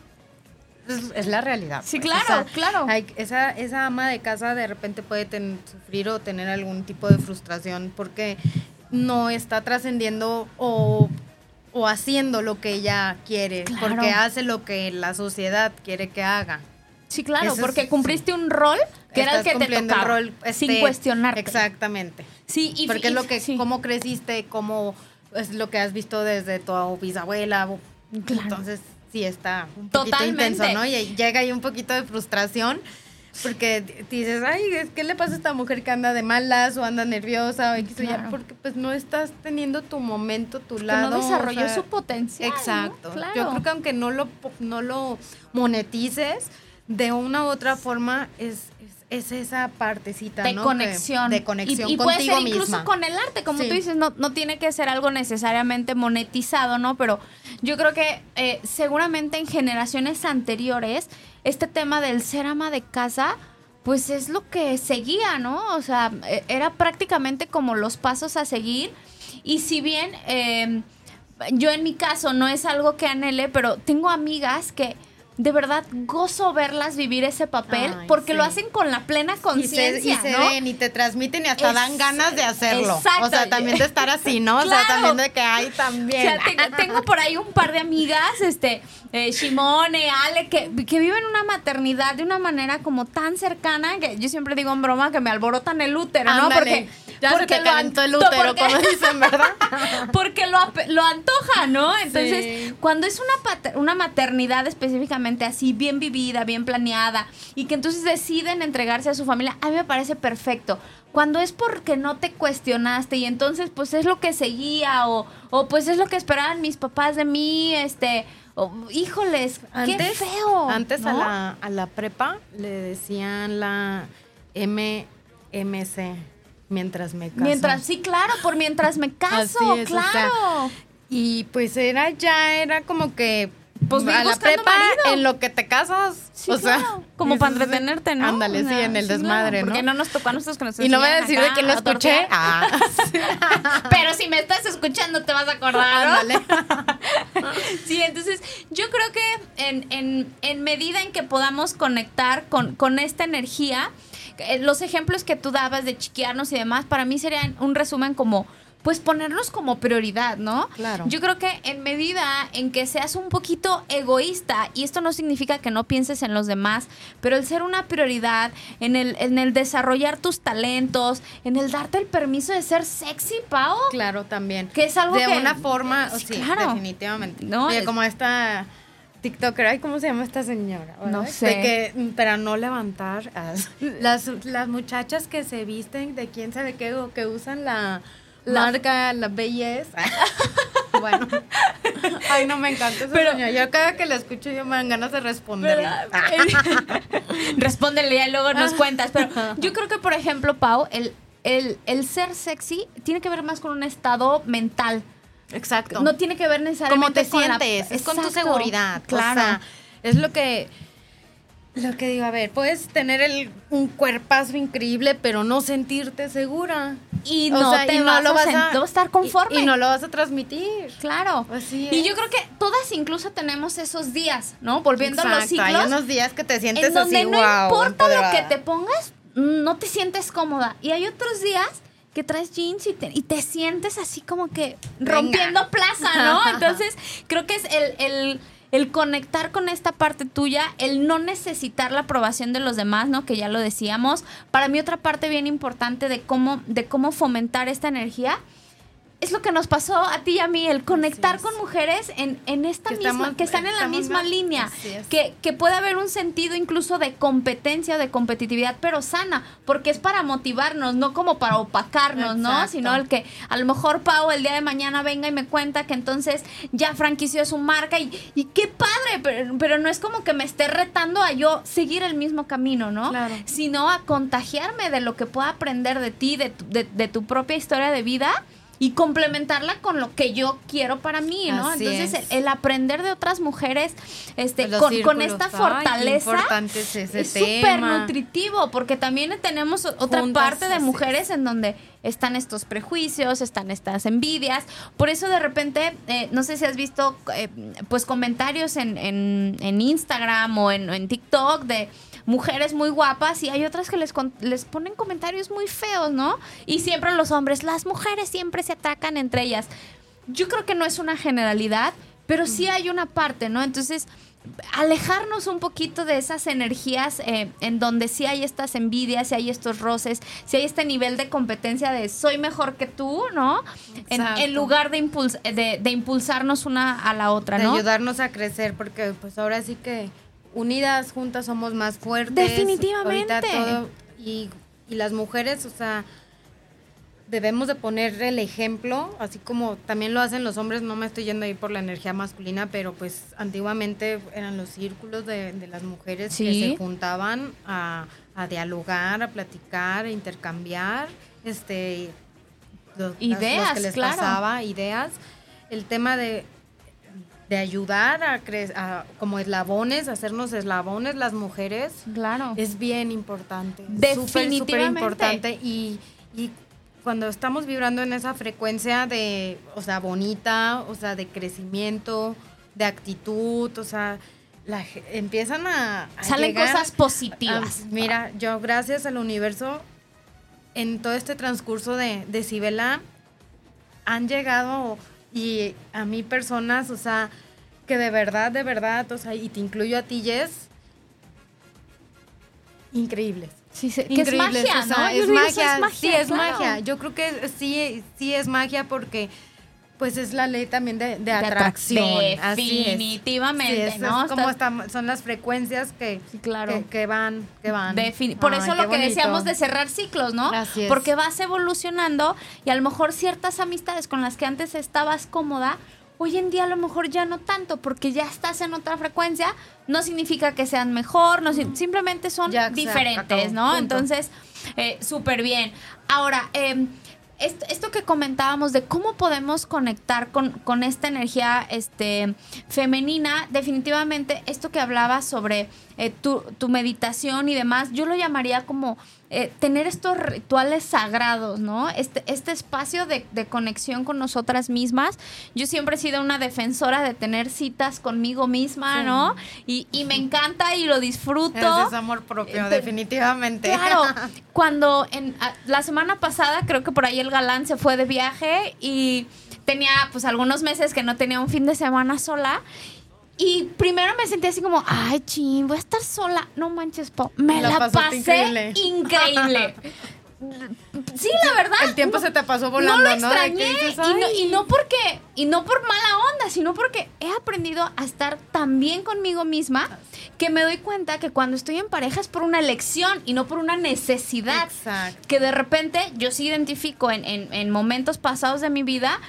Speaker 2: Es, es la realidad.
Speaker 3: Sí,
Speaker 2: pues,
Speaker 3: claro, claro.
Speaker 2: hay- esa, esa ama de casa de repente puede ten- sufrir o tener algún tipo de frustración porque no está trascendiendo o, o haciendo lo que ella quiere,
Speaker 3: Claro.
Speaker 2: porque hace lo que la sociedad quiere que haga.
Speaker 3: Sí, claro,
Speaker 2: Ese es-
Speaker 3: porque cumpliste un rol que era el que te
Speaker 2: cumpliendo
Speaker 3: tocaba,
Speaker 2: rol,
Speaker 3: sin
Speaker 2: este,
Speaker 3: cuestionarte.
Speaker 2: Exactamente.
Speaker 3: Sí, y
Speaker 2: porque es lo que,
Speaker 3: sí.
Speaker 2: cómo creciste, cómo es lo que has visto desde tu bisabuela.
Speaker 3: Claro.
Speaker 2: Entonces, sí está un poquito
Speaker 3: Totalmente.
Speaker 2: intenso, ¿no? Y llega ahí un poquito de frustración. Porque dices, ay, ¿qué le pasa a esta mujer que anda de malas o anda nerviosa o X?
Speaker 3: Claro.
Speaker 2: Porque pues no estás teniendo tu momento, tu
Speaker 3: que
Speaker 2: lado.
Speaker 3: no
Speaker 2: o
Speaker 3: desarrolló
Speaker 2: sea,
Speaker 3: su potencial. ¿no?
Speaker 2: Exacto.
Speaker 3: Claro.
Speaker 2: Yo creo que aunque no lo, no lo monetices, de una u otra forma es, es, es esa partecita,
Speaker 3: de
Speaker 2: ¿no?
Speaker 3: conexión.
Speaker 2: De conexión
Speaker 3: y, y puede
Speaker 2: contigo
Speaker 3: ser incluso
Speaker 2: misma.
Speaker 3: con el arte, como
Speaker 2: Sí.
Speaker 3: tú dices, no, no tiene que ser algo necesariamente monetizado, ¿no? Pero yo creo que eh, seguramente en generaciones anteriores, este tema del ser ama de casa, pues es lo que seguía, ¿no? O sea, eh, era prácticamente como los pasos a seguir. Y si bien eh, yo en mi caso no es algo que anhele, pero tengo amigas que de verdad gozo verlas vivir ese papel
Speaker 2: Ay,
Speaker 3: porque
Speaker 2: sí.
Speaker 3: lo hacen con la plena
Speaker 2: y se,
Speaker 3: conciencia,
Speaker 2: y se
Speaker 3: ¿no?
Speaker 2: ven y te transmiten y hasta
Speaker 3: Es-
Speaker 2: dan ganas de hacerlo.
Speaker 3: exacto.
Speaker 2: O sea, también de estar así, ¿no? O sea, también de que hay
Speaker 3: O
Speaker 2: también.
Speaker 3: sea, tengo, tengo por ahí un par de amigas, este, eh, Shimone, Ale, que, que viven una maternidad de una manera como tan cercana que yo siempre digo en broma que me alborotan el útero, ¿no?
Speaker 2: Ándale.
Speaker 3: Porque,
Speaker 2: ya se
Speaker 3: porque
Speaker 2: te calentó el útero, como dicen, ¿verdad?
Speaker 3: porque lo, antoja, ¿no? Entonces,
Speaker 2: Sí.
Speaker 3: cuando es una, pater- una maternidad específicamente así, bien vivida, bien planeada, y que entonces deciden entregarse a su familia, a mí me parece perfecto. Cuando es porque no te cuestionaste y entonces pues es lo que seguía o, o pues es lo que esperaban mis papás de mí, este, o, híjoles, qué feo.
Speaker 2: Antes a, la, a la prepa le decían la MMC mientras me caso.
Speaker 3: Mientras, sí, claro, por mientras me caso,
Speaker 2: o sea,
Speaker 3: claro.
Speaker 2: Y pues era ya, era como que.
Speaker 3: Pues
Speaker 2: a la prepa,
Speaker 3: marido.
Speaker 2: en lo que te casas.
Speaker 3: Sí,
Speaker 2: o sea,
Speaker 3: como para entretenerte, ¿no?
Speaker 2: Ándale, sí, en el
Speaker 3: sí,
Speaker 2: desmadre,
Speaker 3: Porque
Speaker 2: ¿no?
Speaker 3: no nos tocó a nosotros que nos
Speaker 2: Y no voy a decir de quién lo escuché. Ah,
Speaker 3: Pero si me estás escuchando te vas a acordar, ¿no?
Speaker 2: ándale.
Speaker 3: Sí, entonces yo creo que en, en, en medida en que podamos conectar con, con esta energía, los ejemplos que tú dabas de chiquearnos y demás, para mí serían un resumen como, pues ponernos como prioridad, ¿no?
Speaker 2: Claro.
Speaker 3: Yo creo que en medida en que seas un poquito egoísta, y esto no significa que no pienses en los demás, pero el ser una prioridad, en el, en el desarrollar tus talentos, en el darte el permiso de ser sexy, Pau.
Speaker 2: Claro, también.
Speaker 3: Que es algo
Speaker 2: de
Speaker 3: que-
Speaker 2: una forma,
Speaker 3: Sí,
Speaker 2: sí,
Speaker 3: claro.
Speaker 2: definitivamente.
Speaker 3: No,
Speaker 2: Oye, como esta TikToker, ay, ¿cómo se llama esta señora?
Speaker 3: No sé.
Speaker 2: De que, para no levantar las, las muchachas que se visten de quién sabe qué o que usan la,
Speaker 3: La-
Speaker 2: marca, la belleza. bueno. Ay, no me encanta esa
Speaker 3: Pero-
Speaker 2: señora. Yo cada que la escucho yo me dan ganas de responderle.
Speaker 3: ¿Verdad? Respóndele y luego nos cuentas. Pero yo creo que, por ejemplo, Pau, el, el, el ser sexy tiene que ver más con un estado mental.
Speaker 2: Exacto.
Speaker 3: No tiene que ver necesariamente
Speaker 2: Cómo te
Speaker 3: con la-
Speaker 2: sientes, es con tu seguridad.
Speaker 3: Claro.
Speaker 2: O sea, es lo que lo que digo, a ver, puedes tener el, un cuerpazo increíble, pero no sentirte segura.
Speaker 3: y
Speaker 2: O
Speaker 3: no
Speaker 2: sea,
Speaker 3: te
Speaker 2: y no
Speaker 3: vas
Speaker 2: lo
Speaker 3: a
Speaker 2: vas a-
Speaker 3: estar conforme.
Speaker 2: Y, y no lo vas a transmitir.
Speaker 3: Claro.
Speaker 2: Así
Speaker 3: Y yo creo que todas incluso tenemos esos días, ¿no? Volviendo a los
Speaker 2: Exacto, Hay
Speaker 3: ciclos.
Speaker 2: unos días que te sientes
Speaker 3: en donde
Speaker 2: así,
Speaker 3: no
Speaker 2: wow,
Speaker 3: importa lo que te pongas, no te sientes cómoda. Y hay otros días que traes jeans y te, y te sientes así como que
Speaker 2: Venga.
Speaker 3: rompiendo plaza, ¿no? Entonces, creo que es el, el- el conectar con esta parte tuya, el no necesitar la aprobación de los demás, ¿no? Que ya lo decíamos. Para mí otra parte bien importante de cómo, de cómo fomentar esta energía es lo que nos pasó a ti y a mí, el conectar con mujeres en, en esta
Speaker 2: Que
Speaker 3: misma,
Speaker 2: estamos-
Speaker 3: que están en la misma línea,
Speaker 2: es.
Speaker 3: que, que puede haber un sentido incluso de competencia, de competitividad, pero sana, porque es para motivarnos, no como para opacarnos, ¿no? Sino el que a lo mejor Pau el día de mañana venga y me cuenta que entonces ya franquició su marca y, y qué padre, pero, pero no es como que me esté retando a yo seguir el mismo camino, ¿no?
Speaker 2: Claro.
Speaker 3: Sino a contagiarme de lo que pueda aprender de ti, de tu, de- de tu propia historia de vida y complementarla con lo que yo quiero para mí, ¿no?
Speaker 2: Así
Speaker 3: Entonces,
Speaker 2: es.
Speaker 3: el, el aprender de otras mujeres este, con, esta
Speaker 2: Ay,
Speaker 3: fortaleza
Speaker 2: importante es
Speaker 3: súper nutritivo, porque también tenemos otra
Speaker 2: Juntas,
Speaker 3: parte de mujeres en donde están estos prejuicios, están estas envidias. Por eso de repente, eh, no sé si has visto eh, pues comentarios en, en- en Instagram o en, o en TikTok de mujeres muy guapas y hay otras que les, con- les ponen comentarios muy feos, ¿no? Y siempre los hombres, las mujeres siempre se atacan entre ellas. Yo creo que no es una generalidad, pero sí hay una parte, ¿no? Entonces, alejarnos un poquito de esas energías eh, en donde sí hay estas envidias, si hay estos roces, si hay este nivel de competencia de soy mejor que tú, ¿no? En, lugar de, impuls- de, de impulsarnos una a la otra,
Speaker 2: de
Speaker 3: ¿no?
Speaker 2: ayudarnos a crecer, porque pues ahora sí que unidas, juntas somos más fuertes.
Speaker 3: Definitivamente.
Speaker 2: Todo- y, y las mujeres, o sea, debemos de poner el ejemplo, así como también lo hacen los hombres, no me estoy yendo ahí por la energía masculina, pero pues antiguamente eran los círculos de, de las mujeres que se juntaban a, a dialogar, a platicar, a intercambiar, este los, las- los
Speaker 3: Ideas,
Speaker 2: que les
Speaker 3: claro.
Speaker 2: pasaba, ideas. El tema de de ayudar a, cre- a como eslabones, hacernos eslabones las mujeres,
Speaker 3: Claro.
Speaker 2: es bien importante. Súper, súper
Speaker 3: Definitivamente.
Speaker 2: importante. Y, y cuando estamos vibrando en esa frecuencia de, o sea, bonita, o sea, de crecimiento, de actitud, o sea, la empiezan a, a
Speaker 3: Salen
Speaker 2: llegar
Speaker 3: cosas positivas.
Speaker 2: a- mira, yo gracias al universo, en todo este transcurso de, de Cibela, han llegado y a mí personas, o sea, que de verdad, de verdad, o sea, y te incluyo a ti, Jess, increíbles.
Speaker 3: Sí, sí, que es magia,
Speaker 2: o sea,
Speaker 3: ¿no?
Speaker 2: Es, magia,
Speaker 3: eso
Speaker 2: sí, es
Speaker 3: claro.
Speaker 2: magia. Yo creo que sí, sí es magia porque pues es la ley también de, de
Speaker 3: atrac-
Speaker 2: atracción. así es.
Speaker 3: definitivamente,
Speaker 2: Sí,
Speaker 3: ¿no?
Speaker 2: es como están- son las frecuencias que,
Speaker 3: claro.
Speaker 2: que, que van, que van.
Speaker 3: Por
Speaker 2: Ay,
Speaker 3: eso lo que
Speaker 2: bonito.
Speaker 3: decíamos de cerrar ciclos, ¿no?
Speaker 2: Así es.
Speaker 3: Porque vas evolucionando y a lo mejor ciertas amistades con las que antes estabas cómoda, hoy en día a lo mejor ya no tanto, porque ya estás en otra frecuencia, no significa que sean mejor, no, si- simplemente son
Speaker 2: Ya,
Speaker 3: diferentes,
Speaker 2: acabó,
Speaker 3: ¿no?
Speaker 2: punto.
Speaker 3: Entonces, eh, súper bien. Ahora, eh, esto, esto que comentábamos de cómo podemos conectar con, con esta energía este, femenina, definitivamente esto que hablabas sobre eh, tu, tu meditación y demás, yo lo llamaría como eh, tener estos rituales sagrados, ¿no? Este, este espacio de, de conexión con nosotras mismas. Yo siempre he sido una defensora de tener citas conmigo misma,
Speaker 2: Sí.
Speaker 3: ¿no? Y, y me encanta y lo disfruto.
Speaker 2: Ese es amor propio,
Speaker 3: Eh,
Speaker 2: definitivamente.
Speaker 3: Claro, cuando en, a- la semana pasada creo que por ahí el galán se fue de viaje y tenía pues algunos meses que no tenía un fin de semana sola. Y primero me sentí así como, ay, ching, voy a estar sola. No manches, Pau. Me
Speaker 2: La
Speaker 3: pasé
Speaker 2: increíble.
Speaker 3: increíble. Sí, la verdad.
Speaker 2: El tiempo
Speaker 3: no-
Speaker 2: se te pasó volando,
Speaker 3: no lo
Speaker 2: ¿no?
Speaker 3: Extrañé
Speaker 2: dices,
Speaker 3: y, no, y no porque y no por mala onda sino porque he aprendido a estar tan bien conmigo misma que me doy cuenta que cuando estoy en pareja es por una elección y no por una necesidad
Speaker 2: Exacto.
Speaker 3: que de repente yo sí identifico en, en- en momentos pasados de mi vida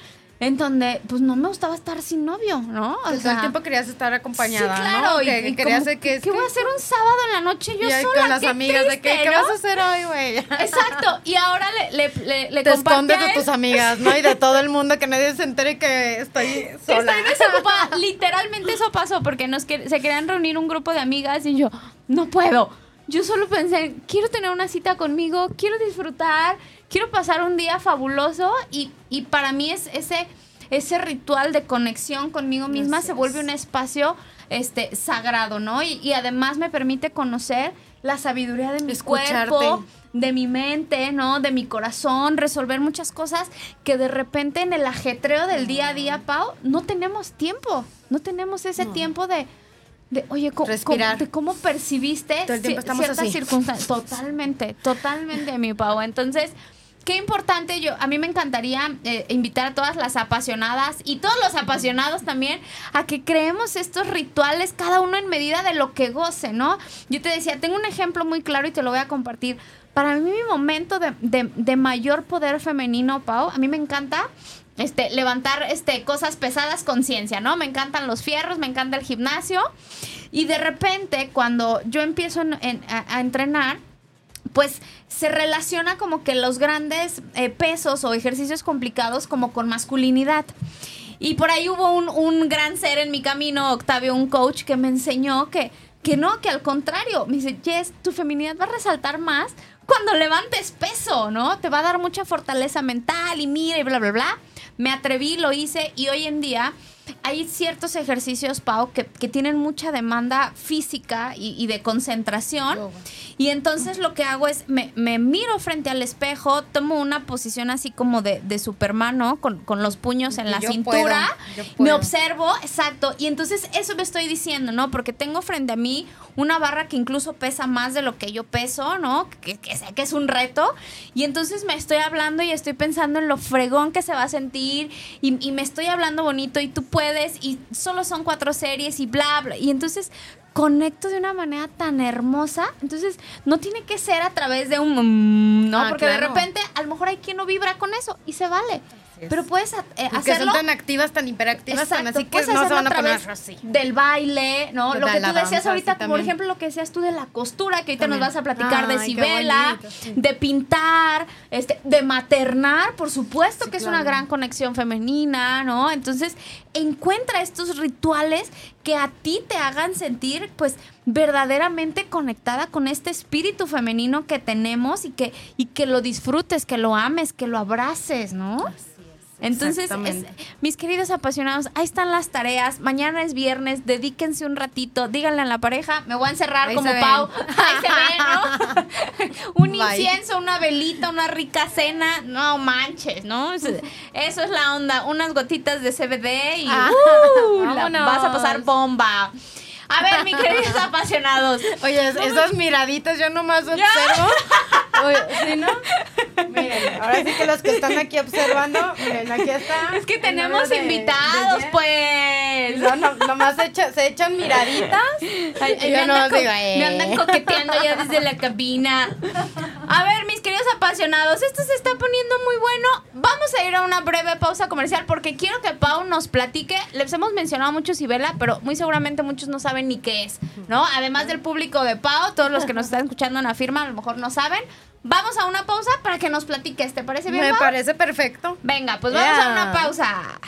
Speaker 3: en donde pues no me gustaba estar sin novio no
Speaker 2: Que todo el tiempo querías estar acompañada,
Speaker 3: sí, claro,
Speaker 2: ¿no?
Speaker 3: y,
Speaker 2: que
Speaker 3: y
Speaker 2: querías
Speaker 3: como,
Speaker 2: de que,
Speaker 3: ¿qué voy a hacer un sábado en la noche yo
Speaker 2: y
Speaker 3: sola?
Speaker 2: con las
Speaker 3: Qué
Speaker 2: amigas de que, ¿qué
Speaker 3: ¿no?
Speaker 2: vas a hacer hoy, güey?
Speaker 3: Exacto, y ahora le, le, le, le
Speaker 2: Te escondes de tus amigas, ¿no? Y de todo el mundo que nadie se entere que estoy sola.
Speaker 3: Estoy desocupada. Literalmente eso pasó porque nos se querían reunir un grupo de amigas y yo, no puedo. Yo solo pensé, quiero tener una cita conmigo, quiero disfrutar, quiero pasar un día fabuloso y, y para mí es ese, ese ritual de conexión conmigo misma se vuelve un espacio este, sagrado, ¿no? Y, y además me permite conocer la sabiduría de mi
Speaker 2: Escucharte.
Speaker 3: cuerpo, de mi mente, ¿no? De mi corazón, resolver muchas cosas que de repente en el ajetreo del día a día, Pau, no tenemos tiempo. No tenemos ese
Speaker 2: No.
Speaker 3: tiempo de, de oye, co- co-
Speaker 2: Respirar.
Speaker 3: de cómo percibiste
Speaker 2: Todo el tiempo
Speaker 3: ci-
Speaker 2: estamos
Speaker 3: ciertas
Speaker 2: así.
Speaker 3: circunstancias. Totalmente, totalmente, mi Pau. Entonces, qué importante yo, a mí me encantaría eh, invitar a todas las apasionadas y todos los apasionados también a que creemos estos rituales, cada uno en medida de lo que goce, ¿no? Yo te decía, tengo un ejemplo muy claro y te lo voy a compartir. Para mí mi momento de, de- de mayor poder femenino, Pau, a mí me encanta este, levantar este, cosas pesadas con ciencia, ¿no? Me encantan los fierros, me encanta el gimnasio. Y de repente, cuando yo empiezo a entrenar, pues se relaciona como que los grandes eh, pesos o ejercicios complicados como con masculinidad. Y por ahí hubo un, un gran ser en mi camino, Octavio, un coach, que me enseñó que, que no, que al contrario, me dice, Jess, tu feminidad va a resaltar más cuando levantes peso, ¿no? Te va a dar mucha fortaleza mental y mira y bla, bla, bla. Me atreví, lo hice y hoy en día hay ciertos ejercicios, Pau, que, que tienen mucha demanda física y, y de concentración. Y entonces lo que hago es, me, me miro frente al espejo, tomo una posición así como de, de Superman, ¿no? Con, con los puños en la
Speaker 2: Yo
Speaker 3: cintura.
Speaker 2: puedo,
Speaker 3: Me observo, exacto. Y entonces eso me estoy diciendo, ¿no? Porque tengo frente a mí una barra que incluso pesa más de lo que yo peso, ¿no? Que, que sé que es un reto. Y entonces me estoy hablando y estoy pensando en lo fregón que se va a sentir. Y, y me estoy hablando bonito y tú puedes. Y solo son cuatro series y bla, bla. Y entonces conecto de una manera tan hermosa. Entonces, no tiene que ser a través de un... mm, ¿No?
Speaker 2: Ah,
Speaker 3: Porque de repente, a lo mejor hay quien no vibra con eso y se vale. Pero puedes eh,
Speaker 2: Que son
Speaker 3: hacerlo
Speaker 2: tan activas, tan hiperactivas, tan así que
Speaker 3: puedes
Speaker 2: no se
Speaker 3: hacerlo
Speaker 2: van a
Speaker 3: a
Speaker 2: poner así.
Speaker 3: Del baile, ¿no? Lo que tú decías ahorita, por ejemplo, lo que decías tú de la costura, que ahorita
Speaker 2: También.
Speaker 3: nos vas a platicar de
Speaker 2: Ay, sí.
Speaker 3: de pintar, este, de maternar, por supuesto
Speaker 2: Sí,
Speaker 3: que es una gran conexión femenina, ¿no? Entonces, encuentra estos rituales que a ti te hagan sentir, pues, verdaderamente conectada con este espíritu femenino que tenemos y que, y que lo disfrutes, que lo ames, que lo abraces, ¿no? Entonces, es- mis queridos apasionados, ahí están las tareas. Mañana es viernes, dedíquense un ratito, díganle a la pareja, me voy a encerrar
Speaker 2: Ahí
Speaker 3: como
Speaker 2: ven.
Speaker 3: Pau. Ahí se ve, ¿no? un
Speaker 2: Bye.
Speaker 3: incienso, una velita, una rica cena. No manches, ¿no? Eso, es la onda. Unas gotitas de CBD y
Speaker 2: Ah,
Speaker 3: ¡uh! la- vas a pasar bomba. A ver, mis queridos apasionados.
Speaker 2: Oye, es- esas miraditas yo nomás observo. Oye, ¿sí, no? Miren, ahora sí que los que están aquí observando, miren, aquí está.
Speaker 3: Es que tenemos
Speaker 2: de-
Speaker 3: invitados,
Speaker 2: de
Speaker 3: pues.
Speaker 2: No, no, nomás se, echa- se echan miraditas.
Speaker 3: Ay,
Speaker 2: Y
Speaker 3: me,
Speaker 2: yo
Speaker 3: andan
Speaker 2: digo,
Speaker 3: me andan
Speaker 2: eh.
Speaker 3: coqueteando ya desde la cabina. A ver, mis queridos apasionados, esto se está poniendo muy bueno. Vamos a ir a una breve pausa comercial porque quiero que Pau nos platique. Les hemos mencionado mucho Sibela, pero muy seguramente muchos no saben ni qué es, ¿no? Además del público de Pau, todos los que nos están escuchando en la firma a lo mejor no saben. Vamos a una pausa para que nos platiques. ¿Te parece bien,
Speaker 2: Me
Speaker 3: Pau?
Speaker 2: parece perfecto.
Speaker 3: Venga, pues vamos a una pausa.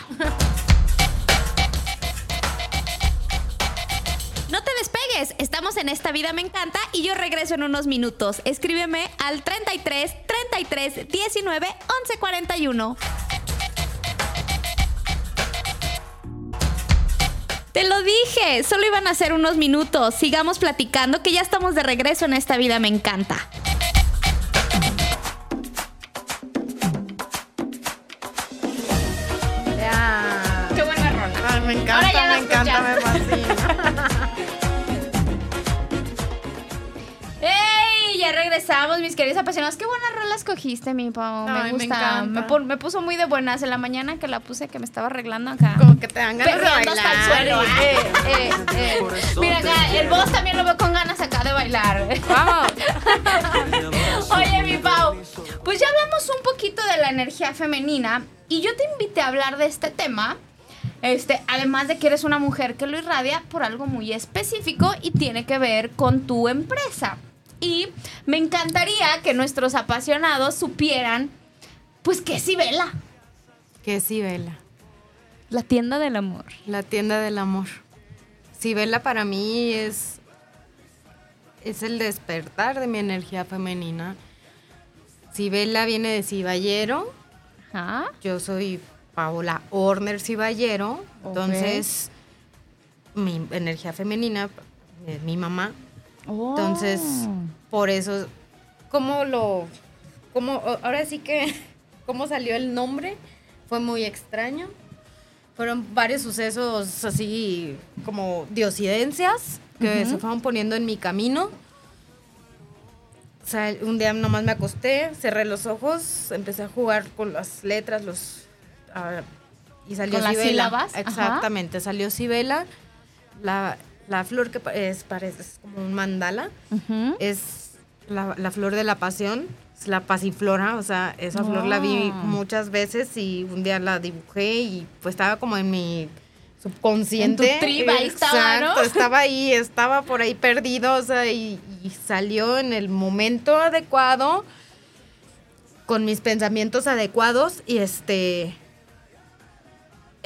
Speaker 3: No te despegues, estamos en Esta Vida Me Encanta y yo regreso en unos minutos. Escríbeme al 33 33 19 11 41. Te lo dije, solo iban a ser unos minutos. Sigamos platicando que ya estamos de regreso en Esta Vida Me Encanta.
Speaker 2: Me encanta, me fascina.
Speaker 3: ¡Ey! Ya regresamos, mis queridos apasionados. Qué buenas rolas cogiste, mi Pau.
Speaker 2: Ay,
Speaker 3: me gusta. Me, puso muy de buenas en la mañana que la puse, que me estaba arreglando acá.
Speaker 2: Como que te dan ganas de bailar.
Speaker 3: hasta el suelo. Eh, eh, eh. Mira acá, el boss también lo veo con ganas acá de bailar.
Speaker 2: Vamos.
Speaker 3: Oye, mi Pau, pues ya hablamos un poquito de la energía femenina y yo te invité a hablar de este tema. Este, además de que eres una mujer que lo irradia por algo muy específico y tiene que ver con tu empresa. Y me encantaría que nuestros apasionados supieran, pues, que es Sibela,
Speaker 2: Que sí, Vela.
Speaker 3: la tienda del amor.
Speaker 2: La tienda del amor. Sibela para mí es es el despertar de mi energía femenina. Sibela viene de Ciballero.
Speaker 3: Ajá.
Speaker 2: Yo soy Paola Horner Ciballero. Entonces, mi energía femenina es mi mamá.
Speaker 3: Oh.
Speaker 2: Entonces, por eso, ¿cómo lo. Cómo, ahora sí que. ¿Cómo salió el nombre? Fue muy extraño. Fueron varios sucesos así como diosidencias que se fueron poniendo en mi camino. O sea, un día nomás me acosté, cerré los ojos, empecé a jugar con las letras, los y salió
Speaker 3: ¿Con las
Speaker 2: Cibela.
Speaker 3: sílabas? Ajá.
Speaker 2: Exactamente, salió Sibela. La, la flor que es, parece es como un mandala es la, la flor de la pasión, es la pasiflora, o sea, esa flor la vi muchas veces y un día la dibujé y pues estaba como en mi subconsciente.
Speaker 3: En tu tribu, ahí estaba, ¿no?
Speaker 2: Estaba ahí, estaba por ahí perdido, o sea, y, y salió en el momento adecuado, con mis pensamientos adecuados, y este...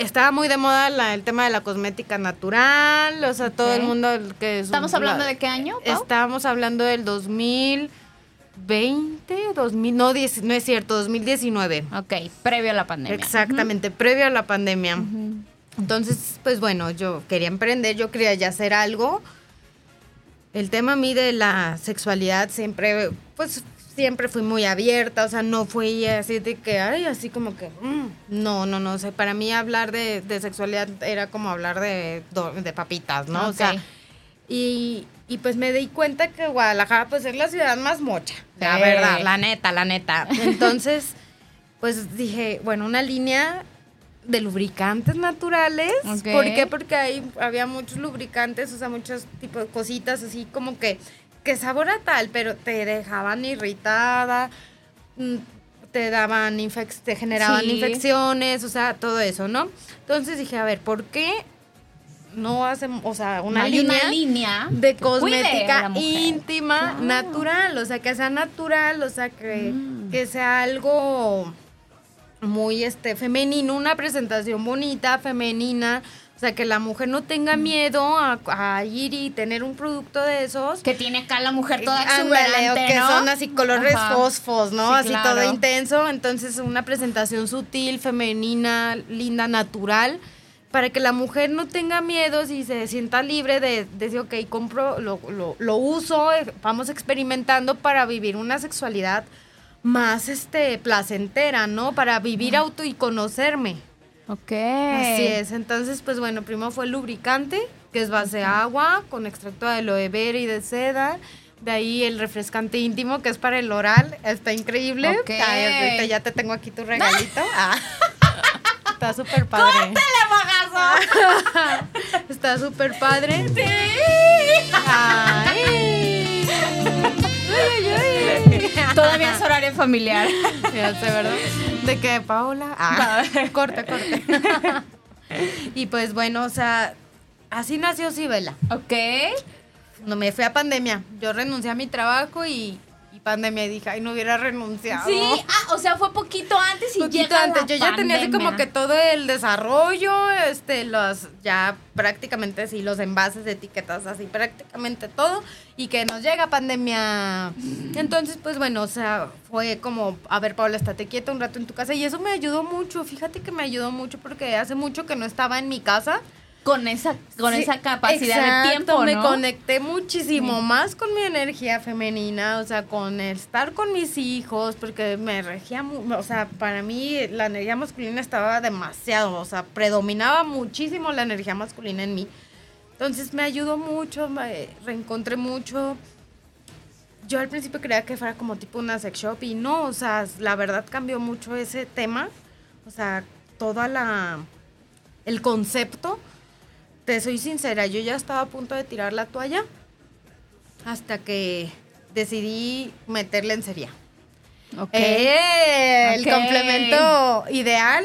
Speaker 2: Estaba muy de moda la- el tema de la cosmética natural, o sea, todo el mundo que... es-
Speaker 3: ¿Estamos hablando
Speaker 2: la-
Speaker 3: de qué año, Pau?
Speaker 2: Estábamos hablando del 2020, 2000, no, 10 no es cierto, 2019.
Speaker 3: Ok, previo a la pandemia.
Speaker 2: Exactamente, previo a la pandemia. Entonces, pues bueno, yo quería emprender, yo quería ya hacer algo. El tema a mí de la sexualidad siempre, pues siempre fui muy abierta, o sea, no fui así de que, ay, así como que, mm, no, no, no, o sea, para mí hablar de, de sexualidad era como hablar de, de papitas, ¿no? O sea, y, y pues me di cuenta que Guadalajara pues es la ciudad más mocha, la verdad, la neta, la neta. Entonces, pues dije, bueno, una línea de lubricantes naturales.
Speaker 3: Ok.
Speaker 2: ¿Por qué? Porque ahí había muchos lubricantes, o sea, muchos tipos de cositas así como que, que sabor a tal, pero te dejaban irritada, mm, te daban te generaban
Speaker 3: Sí.
Speaker 2: infecciones, o sea, todo eso, ¿no? Entonces dije, a ver, ¿por qué no hacemos, o sea, una línea?
Speaker 3: una línea
Speaker 2: de cosmética íntima, natural, o sea, que sea natural, o sea, que,
Speaker 3: Mm.
Speaker 2: que sea algo muy este femenino, una presentación bonita, femenina, o sea, que la mujer no tenga miedo a, a ir y tener un producto de esos.
Speaker 3: Que tiene acá la mujer toda
Speaker 2: Ándale,
Speaker 3: exuberante,
Speaker 2: o que
Speaker 3: ¿no?
Speaker 2: son así colores
Speaker 3: Ajá.
Speaker 2: fosfos, ¿no?
Speaker 3: Sí,
Speaker 2: así
Speaker 3: claro.
Speaker 2: todo intenso. Entonces, una presentación sutil, femenina, linda, natural, para que la mujer no tenga miedos y se sienta libre de de decir, ok, compro, lo, lo, lo uso, eh, vamos experimentando para vivir una sexualidad más este placentera, ¿no? Para vivir auto y conocerme.
Speaker 3: Ok.
Speaker 2: Así es. Entonces, pues bueno, primero fue el lubricante, que es base de agua, con extracto de aloe vera y de seda. De ahí el refrescante íntimo, que es para el oral. Está increíble.
Speaker 3: Ok.
Speaker 2: Ay, ahorita ya te tengo aquí tu regalito. Ah. Está súper padre. Está súper padre. Ay.
Speaker 3: Es horario familiar.
Speaker 2: Ya sé, ¿verdad? ¿De qué, Paola? Ah, corte, corte. y pues bueno, o sea, así nació Sibela.
Speaker 3: ok.
Speaker 2: No me fui a pandemia. Yo renuncié a mi trabajo y pandemia y dije, ay, no hubiera renunciado.
Speaker 3: Sí, ah, o sea, fue poquito antes y
Speaker 2: Poquito
Speaker 3: llega
Speaker 2: antes.
Speaker 3: la
Speaker 2: Yo ya tenía así como
Speaker 3: pandemia.
Speaker 2: que todo el desarrollo, este, los, ya prácticamente sí, los envases, etiquetas, así, prácticamente todo. Y que nos llega pandemia. Entonces, pues bueno, o sea, fue como, a ver, Paula, estate quieta un rato en tu casa. Y eso me ayudó mucho. Fíjate que me ayudó mucho porque hace mucho que no estaba en mi casa.
Speaker 3: Con esa con
Speaker 2: Sí,
Speaker 3: esa capacidad
Speaker 2: exacto,
Speaker 3: de tiempo,
Speaker 2: me
Speaker 3: ¿no?
Speaker 2: conecté muchísimo
Speaker 3: Sí.
Speaker 2: más con mi energía femenina, o sea, con el estar con mis hijos, porque me regía, o sea, para mí la energía masculina estaba demasiado, o sea, predominaba muchísimo la energía masculina en mí. Entonces me ayudó mucho, me reencontré mucho. Yo al principio creía que fuera como tipo una sex shop y no, o sea, la verdad cambió mucho ese tema, o sea, toda la el concepto te soy sincera, yo ya estaba a punto de tirar la toalla hasta que decidí meter lencería.
Speaker 3: Ok.
Speaker 2: ¡Eh! El complemento ideal.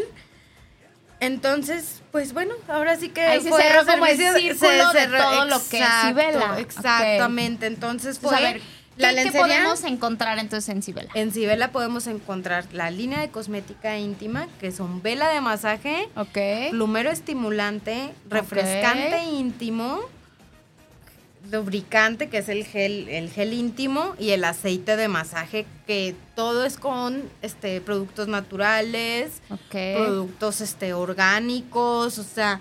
Speaker 2: Entonces, pues bueno, ahora sí que
Speaker 3: Ahí se
Speaker 2: fue
Speaker 3: cerró como el
Speaker 2: servicio-
Speaker 3: círculo de
Speaker 2: cerró-
Speaker 3: todo lo que es Sibela.
Speaker 2: Exactamente. Entonces fue
Speaker 3: ver,
Speaker 2: la
Speaker 3: ¿qué, podemos encontrar entonces en Cibela?
Speaker 2: En Sibela podemos encontrar la línea de cosmética íntima, que son vela de masaje,
Speaker 3: Ok.
Speaker 2: plumero estimulante, refrescante íntimo, lubricante, que es el gel, el gel íntimo, y el aceite de masaje, que todo es con este productos naturales,
Speaker 3: Ok.
Speaker 2: productos este orgánicos, o sea,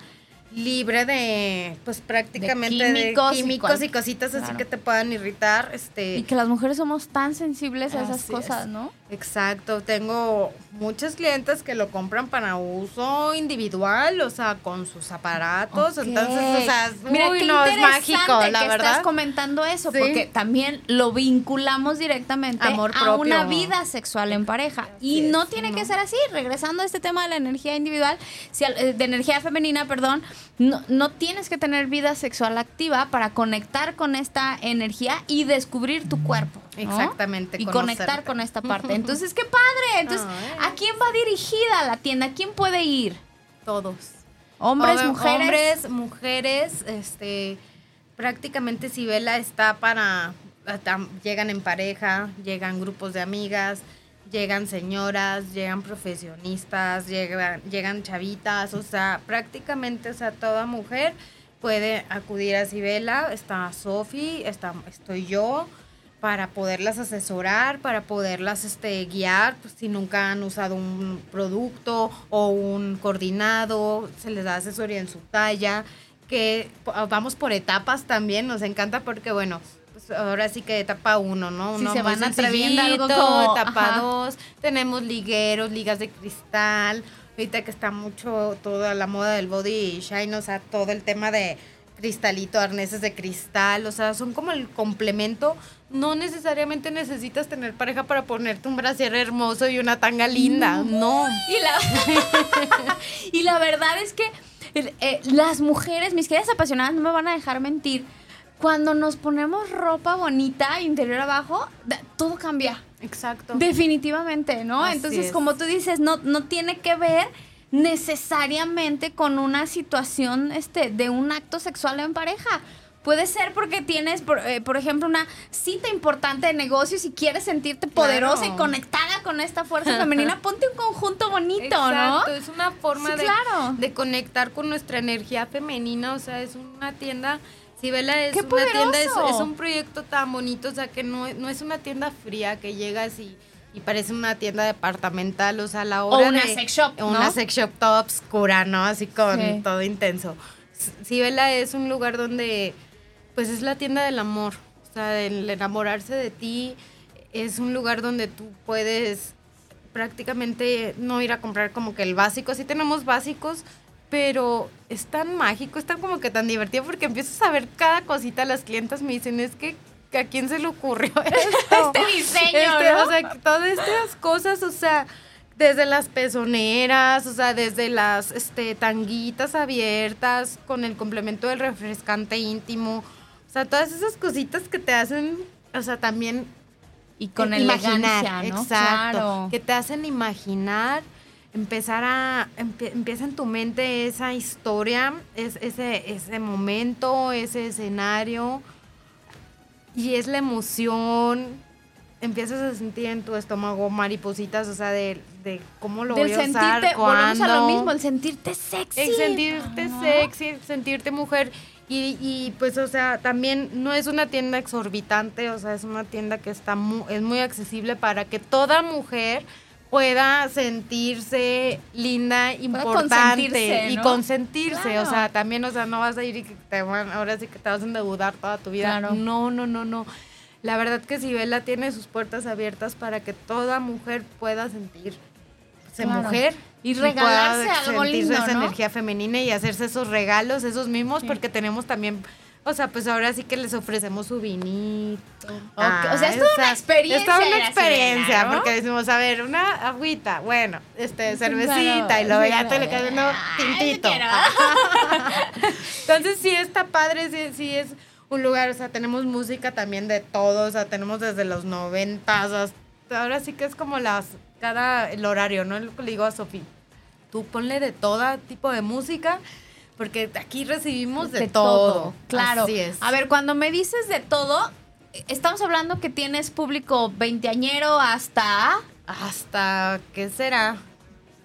Speaker 2: libre de pues prácticamente de
Speaker 3: químicos y
Speaker 2: químicos,
Speaker 3: cual-
Speaker 2: y, cositas así que te puedan irritar, este
Speaker 3: Y que las mujeres somos tan sensibles a esas
Speaker 2: Así
Speaker 3: cosas,
Speaker 2: es.
Speaker 3: ¿no?
Speaker 2: Exacto, tengo muchos clientes que lo compran para uso individual, o sea, con sus aparatos, entonces, o sea, es-
Speaker 3: Mira,
Speaker 2: uy,
Speaker 3: qué
Speaker 2: no, es
Speaker 3: interesante
Speaker 2: mágico, la
Speaker 3: que
Speaker 2: verdad.
Speaker 3: estás comentando eso,
Speaker 2: Sí.
Speaker 3: porque también lo vinculamos directamente
Speaker 2: Amor
Speaker 3: a
Speaker 2: propio.
Speaker 3: una vida sexual en pareja. y no tiene
Speaker 2: ¿no?
Speaker 3: que ser así. Regresando a este tema de la energía individual, eh, de energía femenina, perdón, no, no tienes que tener vida sexual activa para conectar con esta energía y descubrir tu cuerpo. ¿No?
Speaker 2: Exactamente,
Speaker 3: Y
Speaker 2: conocerte.
Speaker 3: conectar con esta parte. Entonces, qué padre. Entonces. ¿a quién va dirigida la tienda? ¿A quién puede ir?
Speaker 2: Todos.
Speaker 3: Hombres,
Speaker 2: Hom-
Speaker 3: mujeres.
Speaker 2: Hombres, mujeres, este, prácticamente Sibela está para, llegan en pareja, llegan grupos de amigas, llegan señoras, llegan profesionistas, llegan, llegan chavitas, o sea, prácticamente, o sea, toda mujer puede acudir a Sibela, está Sofi, está, estoy yo, para poderlas asesorar, para poderlas este, guiar, pues, si nunca han usado un producto o un coordinado, se les da asesoría en su talla, que po- vamos por etapas también, nos encanta porque, bueno, pues ahora sí que etapa uno, ¿no?
Speaker 3: Sí,
Speaker 2: Uno
Speaker 3: se
Speaker 2: muy
Speaker 3: van atreviendo algo como-
Speaker 2: etapa
Speaker 3: ajá.
Speaker 2: dos, tenemos ligueros, ligas de cristal, ahorita que está mucho toda la moda del body shine, o sea, todo el tema de cristalito, arneses de cristal, o sea, son como el complemento. No necesariamente necesitas tener pareja para ponerte un brasier hermoso y una tanga linda, no.
Speaker 3: Y la, y la verdad es que eh, las mujeres, mis queridas apasionadas, no me van a dejar mentir. Cuando nos ponemos ropa bonita, interior abajo, todo cambia.
Speaker 2: Exacto.
Speaker 3: Definitivamente, ¿no?
Speaker 2: Así
Speaker 3: Entonces,
Speaker 2: es.
Speaker 3: como tú dices, no, no tiene que ver necesariamente con una situación este, de un acto sexual en pareja. Puede ser porque tienes, por, eh, por ejemplo, una cita importante de negocios y quieres sentirte poderosa
Speaker 2: Claro.
Speaker 3: y conectada con esta fuerza femenina. Ponte un conjunto bonito,
Speaker 2: Exacto,
Speaker 3: ¿no?
Speaker 2: es una forma
Speaker 3: Sí,
Speaker 2: de,
Speaker 3: claro.
Speaker 2: de conectar con nuestra energía femenina, o sea, es una tienda, Sibela es
Speaker 3: ¡Qué
Speaker 2: una tienda, es, un proyecto tan bonito, o sea, que no, no es una tienda fría que llegas y, y parece una tienda departamental, o sea, a la
Speaker 3: O
Speaker 2: hora
Speaker 3: una
Speaker 2: de-
Speaker 3: sex shop, ¿no?
Speaker 2: Una sex shop toda obscura, ¿no? Así con
Speaker 3: Sí.
Speaker 2: todo intenso. Sibela es un lugar donde, pues es la tienda del amor, o sea, el enamorarse de ti, es un lugar donde tú puedes prácticamente no ir a comprar como que el básico. Sí tenemos básicos, pero es tan mágico, es tan como que tan divertido porque empiezas a ver cada cosita. Las clientas me dicen, es que ¿a quién se le ocurrió esto?
Speaker 3: Este diseño,
Speaker 2: Este,
Speaker 3: ¿no?
Speaker 2: O sea, todas estas cosas, o sea, desde las pezoneras, o sea, desde las este, tanguitas abiertas con el complemento del refrescante íntimo. O sea, todas esas cositas que te hacen, o sea, también
Speaker 3: Y con
Speaker 2: imaginar,
Speaker 3: elegancia, ¿no?
Speaker 2: exacto,
Speaker 3: Claro.
Speaker 2: que te hacen imaginar, empezar a empie- empieza en tu mente esa historia, es, ese ese momento, ese escenario y es la emoción. Empiezas a sentir en tu estómago maripositas, o sea, de, de cómo lo
Speaker 3: Del
Speaker 2: voy a usar,
Speaker 3: sentirte, volvemos a lo
Speaker 2: cuándo.
Speaker 3: mismo, el sentirte sexy.
Speaker 2: El sentirte sexy, el sentirte mujer. Y, y, pues, o sea, también no es una tienda exorbitante, o sea, es una tienda que está mu- es muy accesible para que toda mujer pueda sentirse linda, importante
Speaker 3: consentirse,
Speaker 2: y
Speaker 3: ¿no?
Speaker 2: consentirse. O sea, también, o sea, no vas a ir y que te van, ahora sí que te vas a endeudar toda tu vida.
Speaker 3: Claro.
Speaker 2: No, no, no, no. La verdad que Sibela tiene sus puertas abiertas para que toda mujer pueda sentirse
Speaker 3: Claro.
Speaker 2: mujer
Speaker 3: Y
Speaker 2: pueda
Speaker 3: regalarse algo
Speaker 2: sentirse
Speaker 3: lindo,
Speaker 2: esa
Speaker 3: ¿no?
Speaker 2: energía femenina y hacerse esos regalos, esos mimos, porque tenemos también, o sea, pues ahora sí que les ofrecemos su vinito.
Speaker 3: O sea, es toda una experiencia
Speaker 2: Es toda una experiencia, porque decimos, a ver, una agüita, bueno, este, cervecita,
Speaker 3: claro,
Speaker 2: y luego ya te le cae
Speaker 3: ay,
Speaker 2: tintito. Entonces sí está padre, sí, sí es un lugar, o sea, tenemos música también de todo, o sea, tenemos desde los noventas hasta, ahora sí que es como las, cada, el horario, ¿no? Es lo que le digo a Sofía, tú ponle de todo tipo de música, porque aquí recibimos de, todo.
Speaker 3: Claro.
Speaker 2: Así es.
Speaker 3: A ver, cuando me dices de todo, estamos hablando que tienes público veinteañero hasta.
Speaker 2: Hasta, ¿qué será?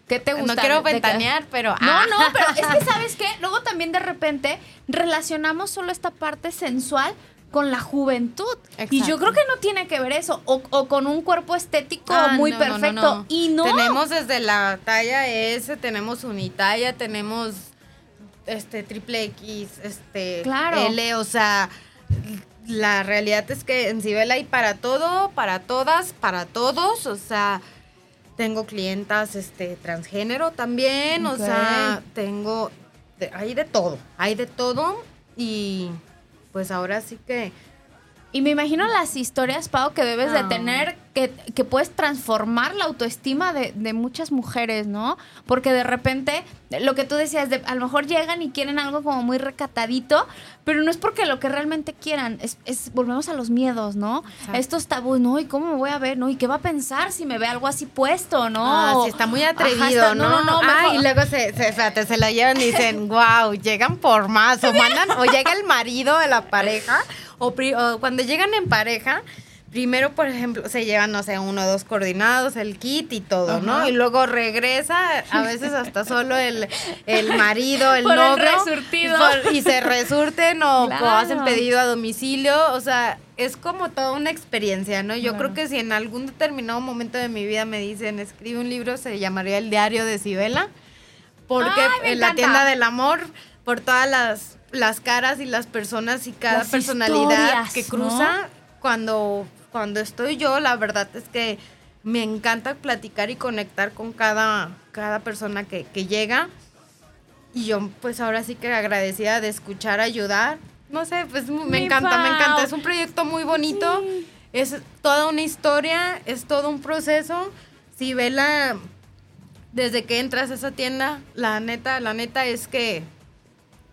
Speaker 3: ¿Qué te gusta?
Speaker 2: No quiero
Speaker 3: ¿De
Speaker 2: ventanear, pero...
Speaker 3: No,
Speaker 2: ah.
Speaker 3: no, pero es que, ¿sabes qué? Luego también de repente relacionamos solo esta parte sensual con la juventud. Y yo creo que no tiene que ver eso. O, o con un cuerpo estético
Speaker 2: Ah,
Speaker 3: muy
Speaker 2: no, no, no,
Speaker 3: perfecto.
Speaker 2: no.
Speaker 3: Y no.
Speaker 2: Tenemos desde la talla S, tenemos unitalla, tenemos este triple X, este
Speaker 3: Claro.
Speaker 2: L, o sea, la realidad es que en Cibela hay para todo, para todas, para todos, o sea, tengo clientas este transgénero también, o sea, tengo hay de todo, hay de todo y pues ahora sí que
Speaker 3: Y me imagino las historias, Pau, que debes de tener, que, que puedes transformar la autoestima de, de muchas mujeres, ¿no? Porque de repente, lo que tú decías, de, a lo mejor llegan y quieren algo como muy recatadito, pero no es porque lo que realmente quieran, es, es volvemos a los miedos, ¿no?
Speaker 2: Exacto.
Speaker 3: Estos tabús, ¿no? ¿Y cómo me voy a ver, no? ¿Y qué va a pensar si me ve algo así puesto, no?
Speaker 2: Ah, sí, está muy
Speaker 3: Ajá,
Speaker 2: atrevido,
Speaker 3: está-
Speaker 2: ¿no?
Speaker 3: No, no, no.
Speaker 2: Ah, y luego se, se, se la llevan y dicen, wow, llegan por más. O mandan, o llega el marido de la pareja, o, pri- o cuando llegan en pareja, primero, por ejemplo, se llevan, no sé, uno o dos coordinados, el kit y todo, ¿no? Y luego regresa, a veces hasta solo el, el marido, el
Speaker 3: Por el
Speaker 2: novio.
Speaker 3: resurtido.
Speaker 2: por- y se resurten o, hacen pedido a domicilio. O sea, es como toda una experiencia, ¿no? Yo
Speaker 3: Claro.
Speaker 2: creo que si en algún determinado momento de mi vida me dicen, escribe un libro, se llamaría El Diario de Sibela. Porque
Speaker 3: Ay,
Speaker 2: en la tienda del amor, por todas las, las caras y las personas y cada
Speaker 3: Las
Speaker 2: personalidad que
Speaker 3: ¿no?
Speaker 2: cruza, cuando, cuando estoy yo, la verdad es que me encanta platicar y conectar con cada, cada persona que, que llega. Y yo, pues ahora sí que agradecida de escuchar, ayudar. No sé, pues me
Speaker 3: Mi
Speaker 2: encanta, me encanta. Es un proyecto muy bonito. Es toda una historia, es todo un proceso. Si ve la. Desde que entras a esa tienda, la neta, la neta es que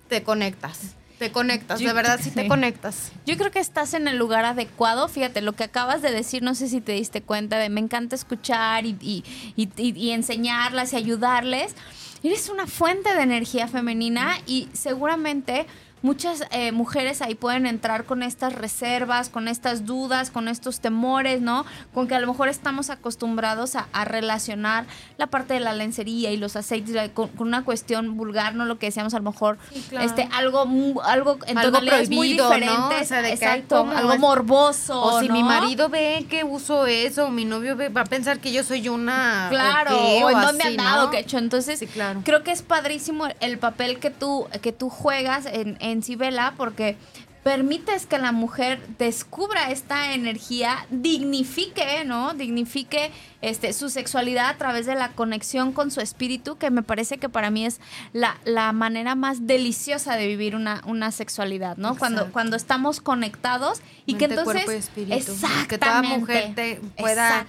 Speaker 2: te conectas. Te conectas,
Speaker 3: Yo-
Speaker 2: de verdad sí, te conectas.
Speaker 3: Yo creo que estás en el lugar adecuado. Fíjate, lo que acabas de decir, no sé si te diste cuenta de me encanta escuchar y, y- y- y- y enseñarlas y ayudarles. Eres una fuente de energía femenina y seguramente muchas eh, mujeres ahí pueden entrar con estas reservas, con estas dudas, con estos temores, ¿no? Con que a lo mejor estamos acostumbrados a, a relacionar la parte de la lencería y los aceites con, con una cuestión vulgar, ¿no? Lo que decíamos a lo mejor,
Speaker 2: Sí, claro.
Speaker 3: este, algo, algo en
Speaker 2: Algo
Speaker 3: tonalidades muy
Speaker 2: prohibido, ¿no? O sea, de
Speaker 3: exacto,
Speaker 2: ¿cómo
Speaker 3: algo morboso,
Speaker 2: O si mi marido ve que uso eso, o mi novio ve, va a pensar que yo soy una.
Speaker 3: Claro,
Speaker 2: qué,
Speaker 3: o en dónde han dado,
Speaker 2: ¿no?
Speaker 3: que hecho. Entonces,
Speaker 2: Sí, claro.
Speaker 3: creo que es padrísimo el papel que tú, que tú juegas en, en Cibela, porque permites que la mujer descubra esta energía, dignifique, ¿no? Dignifique este, su sexualidad a través de la conexión con su espíritu, que me parece que para mí es la, la manera más deliciosa de vivir una, una sexualidad, ¿no? Cuando,
Speaker 2: Exacto.
Speaker 3: cuando estamos conectados y que entonces...
Speaker 2: cuerpo y espíritu.
Speaker 3: Exactamente.
Speaker 2: Que toda mujer te pueda,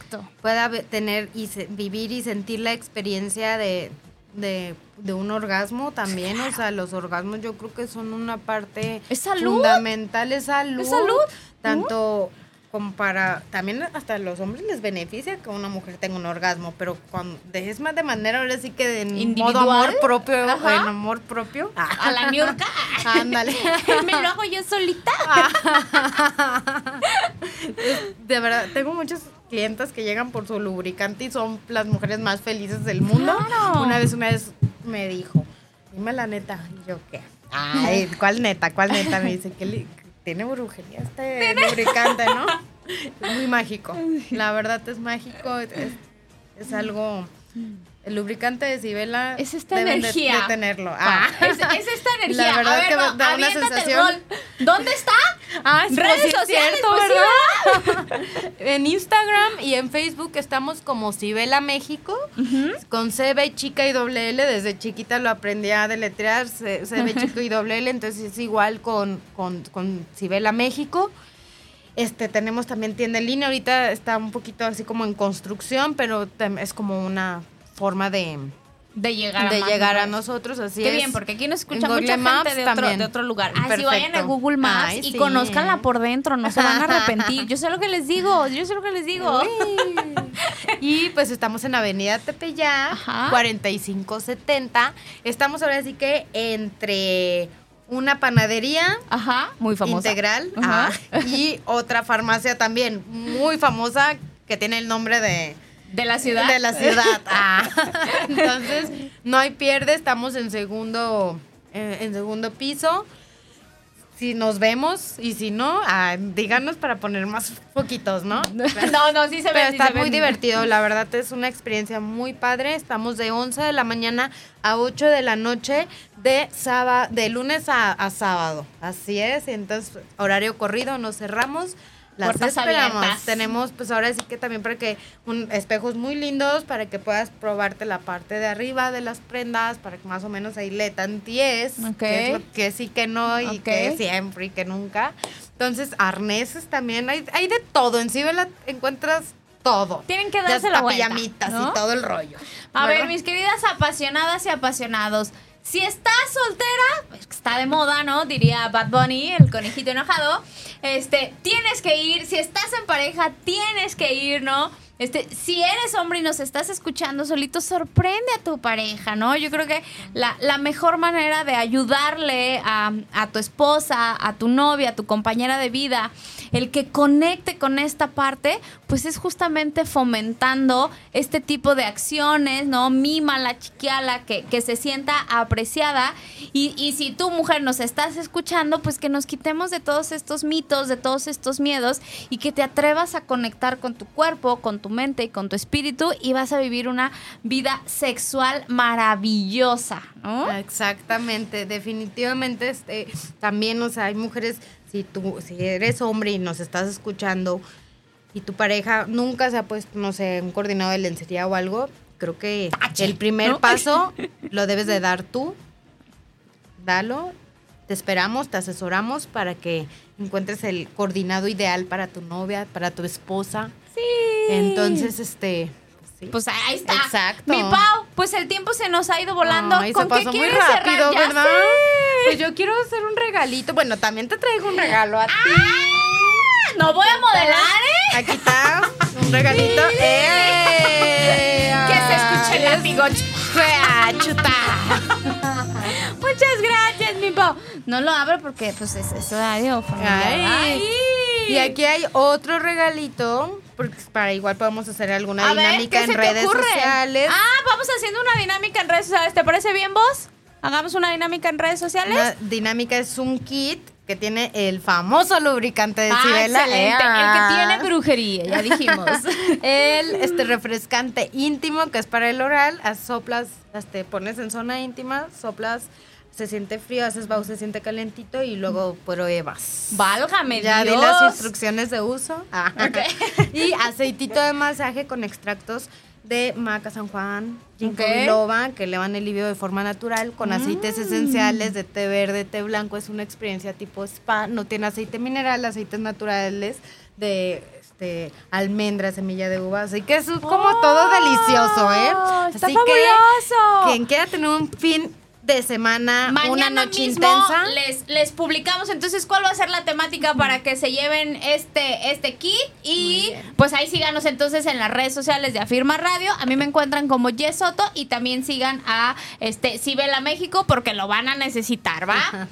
Speaker 2: tener y se- vivir y sentir la experiencia de, de, de un orgasmo también. O sea, los orgasmos yo creo que son una parte
Speaker 3: Es
Speaker 2: fundamental. Es salud.
Speaker 3: Es salud.
Speaker 2: Tanto como para. También hasta a los hombres les beneficia que una mujer tenga un orgasmo, pero cuando es más de manera ahora sí que de modo
Speaker 3: Individual.
Speaker 2: amor propio.
Speaker 3: Ajá.
Speaker 2: En amor propio.
Speaker 3: A la Niurka.
Speaker 2: Ándale.
Speaker 3: Me lo hago yo solita.
Speaker 2: De verdad, tengo muchas clientas que llegan por su lubricante y son las mujeres más felices del mundo.
Speaker 3: Claro.
Speaker 2: Una vez, una vez me dijo, dime la neta. Y yo, ¿qué? Ay, ¿cuál neta? ¿Cuál neta? Me dice li- tiene brujería este lubricante, ¿no? Es muy mágico. La verdad es mágico. Es, es algo. El lubricante de Cibela.
Speaker 3: Es esta
Speaker 2: deben de-
Speaker 3: energía.
Speaker 2: De, tenerlo.
Speaker 3: Ah,
Speaker 2: Ah.
Speaker 3: es, es esta energía.
Speaker 2: La verdad
Speaker 3: a ver,
Speaker 2: que da una sensación.
Speaker 3: ¿Dónde está?
Speaker 2: Ah, sí,
Speaker 3: Redes
Speaker 2: sí es
Speaker 3: sociales,
Speaker 2: cierto, ¿verdad? en Instagram y en Facebook estamos como Cibela México, con CB chica y doble L. Desde chiquita lo aprendí a deletrear, CB chico y doble L, entonces es igual con, con, con Cibela México. Este, tenemos también tienda en línea, ahorita está un poquito así como en construcción, pero es como una forma de,
Speaker 3: De llegar a
Speaker 2: de
Speaker 3: más
Speaker 2: llegar a nosotros, así
Speaker 3: Qué
Speaker 2: es.
Speaker 3: bien, porque aquí nos escucha
Speaker 2: En
Speaker 3: mucha
Speaker 2: Maps
Speaker 3: gente de otro, de otro lugar. Ah, sí,
Speaker 2: Perfecto.
Speaker 3: vayan a Google Maps
Speaker 2: Ay,
Speaker 3: y
Speaker 2: sí.
Speaker 3: conozcanla por dentro, no se van a arrepentir. Yo sé lo que les digo, yo sé lo que les digo.
Speaker 2: Y pues estamos en Avenida Tepeyac,
Speaker 3: Ajá.
Speaker 2: 4570. Estamos ahora sí que entre una panadería
Speaker 3: Ajá, muy famosa.
Speaker 2: integral
Speaker 3: Ajá.
Speaker 2: ah, y otra farmacia también muy famosa que tiene el nombre de,
Speaker 3: De la ciudad.
Speaker 2: de la ciudad. Ah. Entonces, no hay pierde, estamos en segundo, en, en segundo piso. Si nos vemos y si no, ah, díganos para poner más poquitos, ¿no?
Speaker 3: No, no, sí se ve.
Speaker 2: Pero
Speaker 3: sí
Speaker 2: está muy divertido, la verdad es una experiencia muy padre. Estamos de 11 de la mañana a 8 de la noche de sábado, de lunes a, a sábado. Así es, entonces horario corrido, nos cerramos. Las
Speaker 3: Puertas
Speaker 2: esperamos.
Speaker 3: abiertas.
Speaker 2: Tenemos pues ahora sí que también para que un, espejos muy lindos para que puedas probarte la parte de arriba de las prendas para que más o menos ahí le tanties
Speaker 3: Ok.
Speaker 2: que, es lo que sí que no y
Speaker 3: Ok.
Speaker 2: que siempre y que nunca. Entonces, arneses también, hay, hay de todo. En Cibela encuentras todo.
Speaker 3: Tienen que darse la
Speaker 2: hasta
Speaker 3: vuelta,
Speaker 2: pijamitas
Speaker 3: ¿no?
Speaker 2: y todo el rollo.
Speaker 3: A ver,
Speaker 2: ¿Verdad?
Speaker 3: mis queridas apasionadas y apasionados. Si estás soltera, pues está de moda, ¿no? Diría Bad Bunny, el conejito enojado. Este, tienes que ir. Si estás en pareja, tienes que ir, ¿no? Este, si eres hombre y nos estás escuchando solito, sorprende a tu pareja, ¿no? Yo creo que la, la mejor manera de ayudarle a, a tu esposa, a tu novia, a tu compañera de vida, el que conecte con esta parte, pues es justamente fomentando este tipo de acciones, ¿no? Mima la chiquiala, que, que se sienta apreciada. Y, y si tú, mujer, nos estás escuchando, pues que nos quitemos de todos estos mitos, de todos estos miedos y que te atrevas a conectar con tu cuerpo, con tu mente y con tu espíritu y vas a vivir una vida sexual maravillosa, ¿no?
Speaker 2: Exactamente, definitivamente este, también, o sea, hay mujeres, si tú, si eres hombre y nos estás escuchando y tu pareja nunca se ha puesto, no sé, un coordinado de lencería o algo, creo que el primer
Speaker 3: ¿no?
Speaker 2: paso lo debes de dar tú. Dalo, te esperamos, te asesoramos para que encuentres el coordinado ideal para tu novia, para tu esposa.
Speaker 3: Sí.
Speaker 2: Entonces, este, sí.
Speaker 3: Pues ahí está.
Speaker 2: Exacto.
Speaker 3: Mi Pau, pues el tiempo se nos ha ido volando.
Speaker 2: Ay, se
Speaker 3: ¿Con qué
Speaker 2: pasó muy
Speaker 3: quieres
Speaker 2: rápido, ¿verdad?
Speaker 3: sé.
Speaker 2: Pues yo quiero hacer un regalito. Bueno, también te traigo un regalo a ti.
Speaker 3: No voy a modelar, ¿eh?
Speaker 2: Aquí está un regalito. ¡Eh!
Speaker 3: Que se escuche el.
Speaker 2: ¡Fea, chuta!
Speaker 3: Muchas gracias, mi Pau. No lo abro porque, pues, es eso radio familiar.
Speaker 2: Ay. Y aquí hay otro regalito. Porque para igual podemos hacer alguna
Speaker 3: A
Speaker 2: dinámica
Speaker 3: ¿qué
Speaker 2: en redes sociales.
Speaker 3: Ah, vamos haciendo una dinámica en redes sociales. ¿Te parece bien, vos? Hagamos una dinámica en redes sociales.
Speaker 2: Una dinámica es un kit que tiene el famoso lubricante de
Speaker 3: Ah,
Speaker 2: Cibela.
Speaker 3: excelente. El que tiene brujería, ya dijimos.
Speaker 2: El este refrescante íntimo que es para el oral, as- soplas, este, pones en zona íntima, soplas, se siente frío, haces bau, se siente calentito y luego pruebas.
Speaker 3: Válgame
Speaker 2: Ya di
Speaker 3: Dios.
Speaker 2: las instrucciones de uso. Ah. y aceitito de masaje con extractos de maca San Juan, ginkgo
Speaker 3: Ok.
Speaker 2: biloba, que elevan el libido de forma natural, con aceites
Speaker 3: Mm.
Speaker 2: esenciales de té verde, té blanco. Es una experiencia tipo spa. No tiene aceite mineral, aceites naturales de este, almendra, semilla de uva. Así que es como todo delicioso, ¿eh?
Speaker 3: Oh, está
Speaker 2: Así
Speaker 3: fabuloso.
Speaker 2: que quien quiera tener un fin de semana,
Speaker 3: Mañana
Speaker 2: una noche
Speaker 3: mismo
Speaker 2: intensa.
Speaker 3: les, les publicamos entonces cuál va a ser la temática para que se lleven este, este kit y pues ahí síganos entonces en las redes sociales de Afirma Radio. A mí me encuentran como Jess Soto y también sigan a este Cibela México porque lo van a necesitar, ¿va?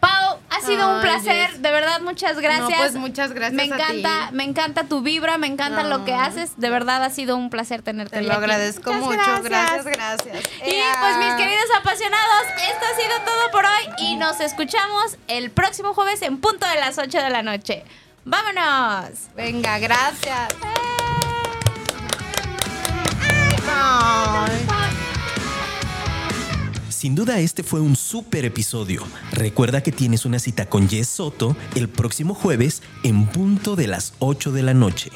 Speaker 3: Pau, ha sido un placer, de verdad muchas gracias.
Speaker 2: No, pues, muchas gracias
Speaker 3: Me
Speaker 2: a
Speaker 3: encanta,
Speaker 2: ti.
Speaker 3: me encanta tu vibra, me encanta lo que haces, de verdad ha sido un placer tenerte
Speaker 2: Te lo
Speaker 3: aquí.
Speaker 2: agradezco
Speaker 3: Muchas
Speaker 2: mucho. Gracias, gracias.
Speaker 3: y pues mis queridos apasionados, esto ha sido todo por hoy y nos escuchamos el próximo jueves en punto de las 8 de la noche. ¡Vámonos!
Speaker 2: Venga, gracias. Ay.
Speaker 4: Sin duda este fue un súper episodio. Recuerda que tienes una cita con Jess Soto el próximo jueves en punto de las 8 de la noche.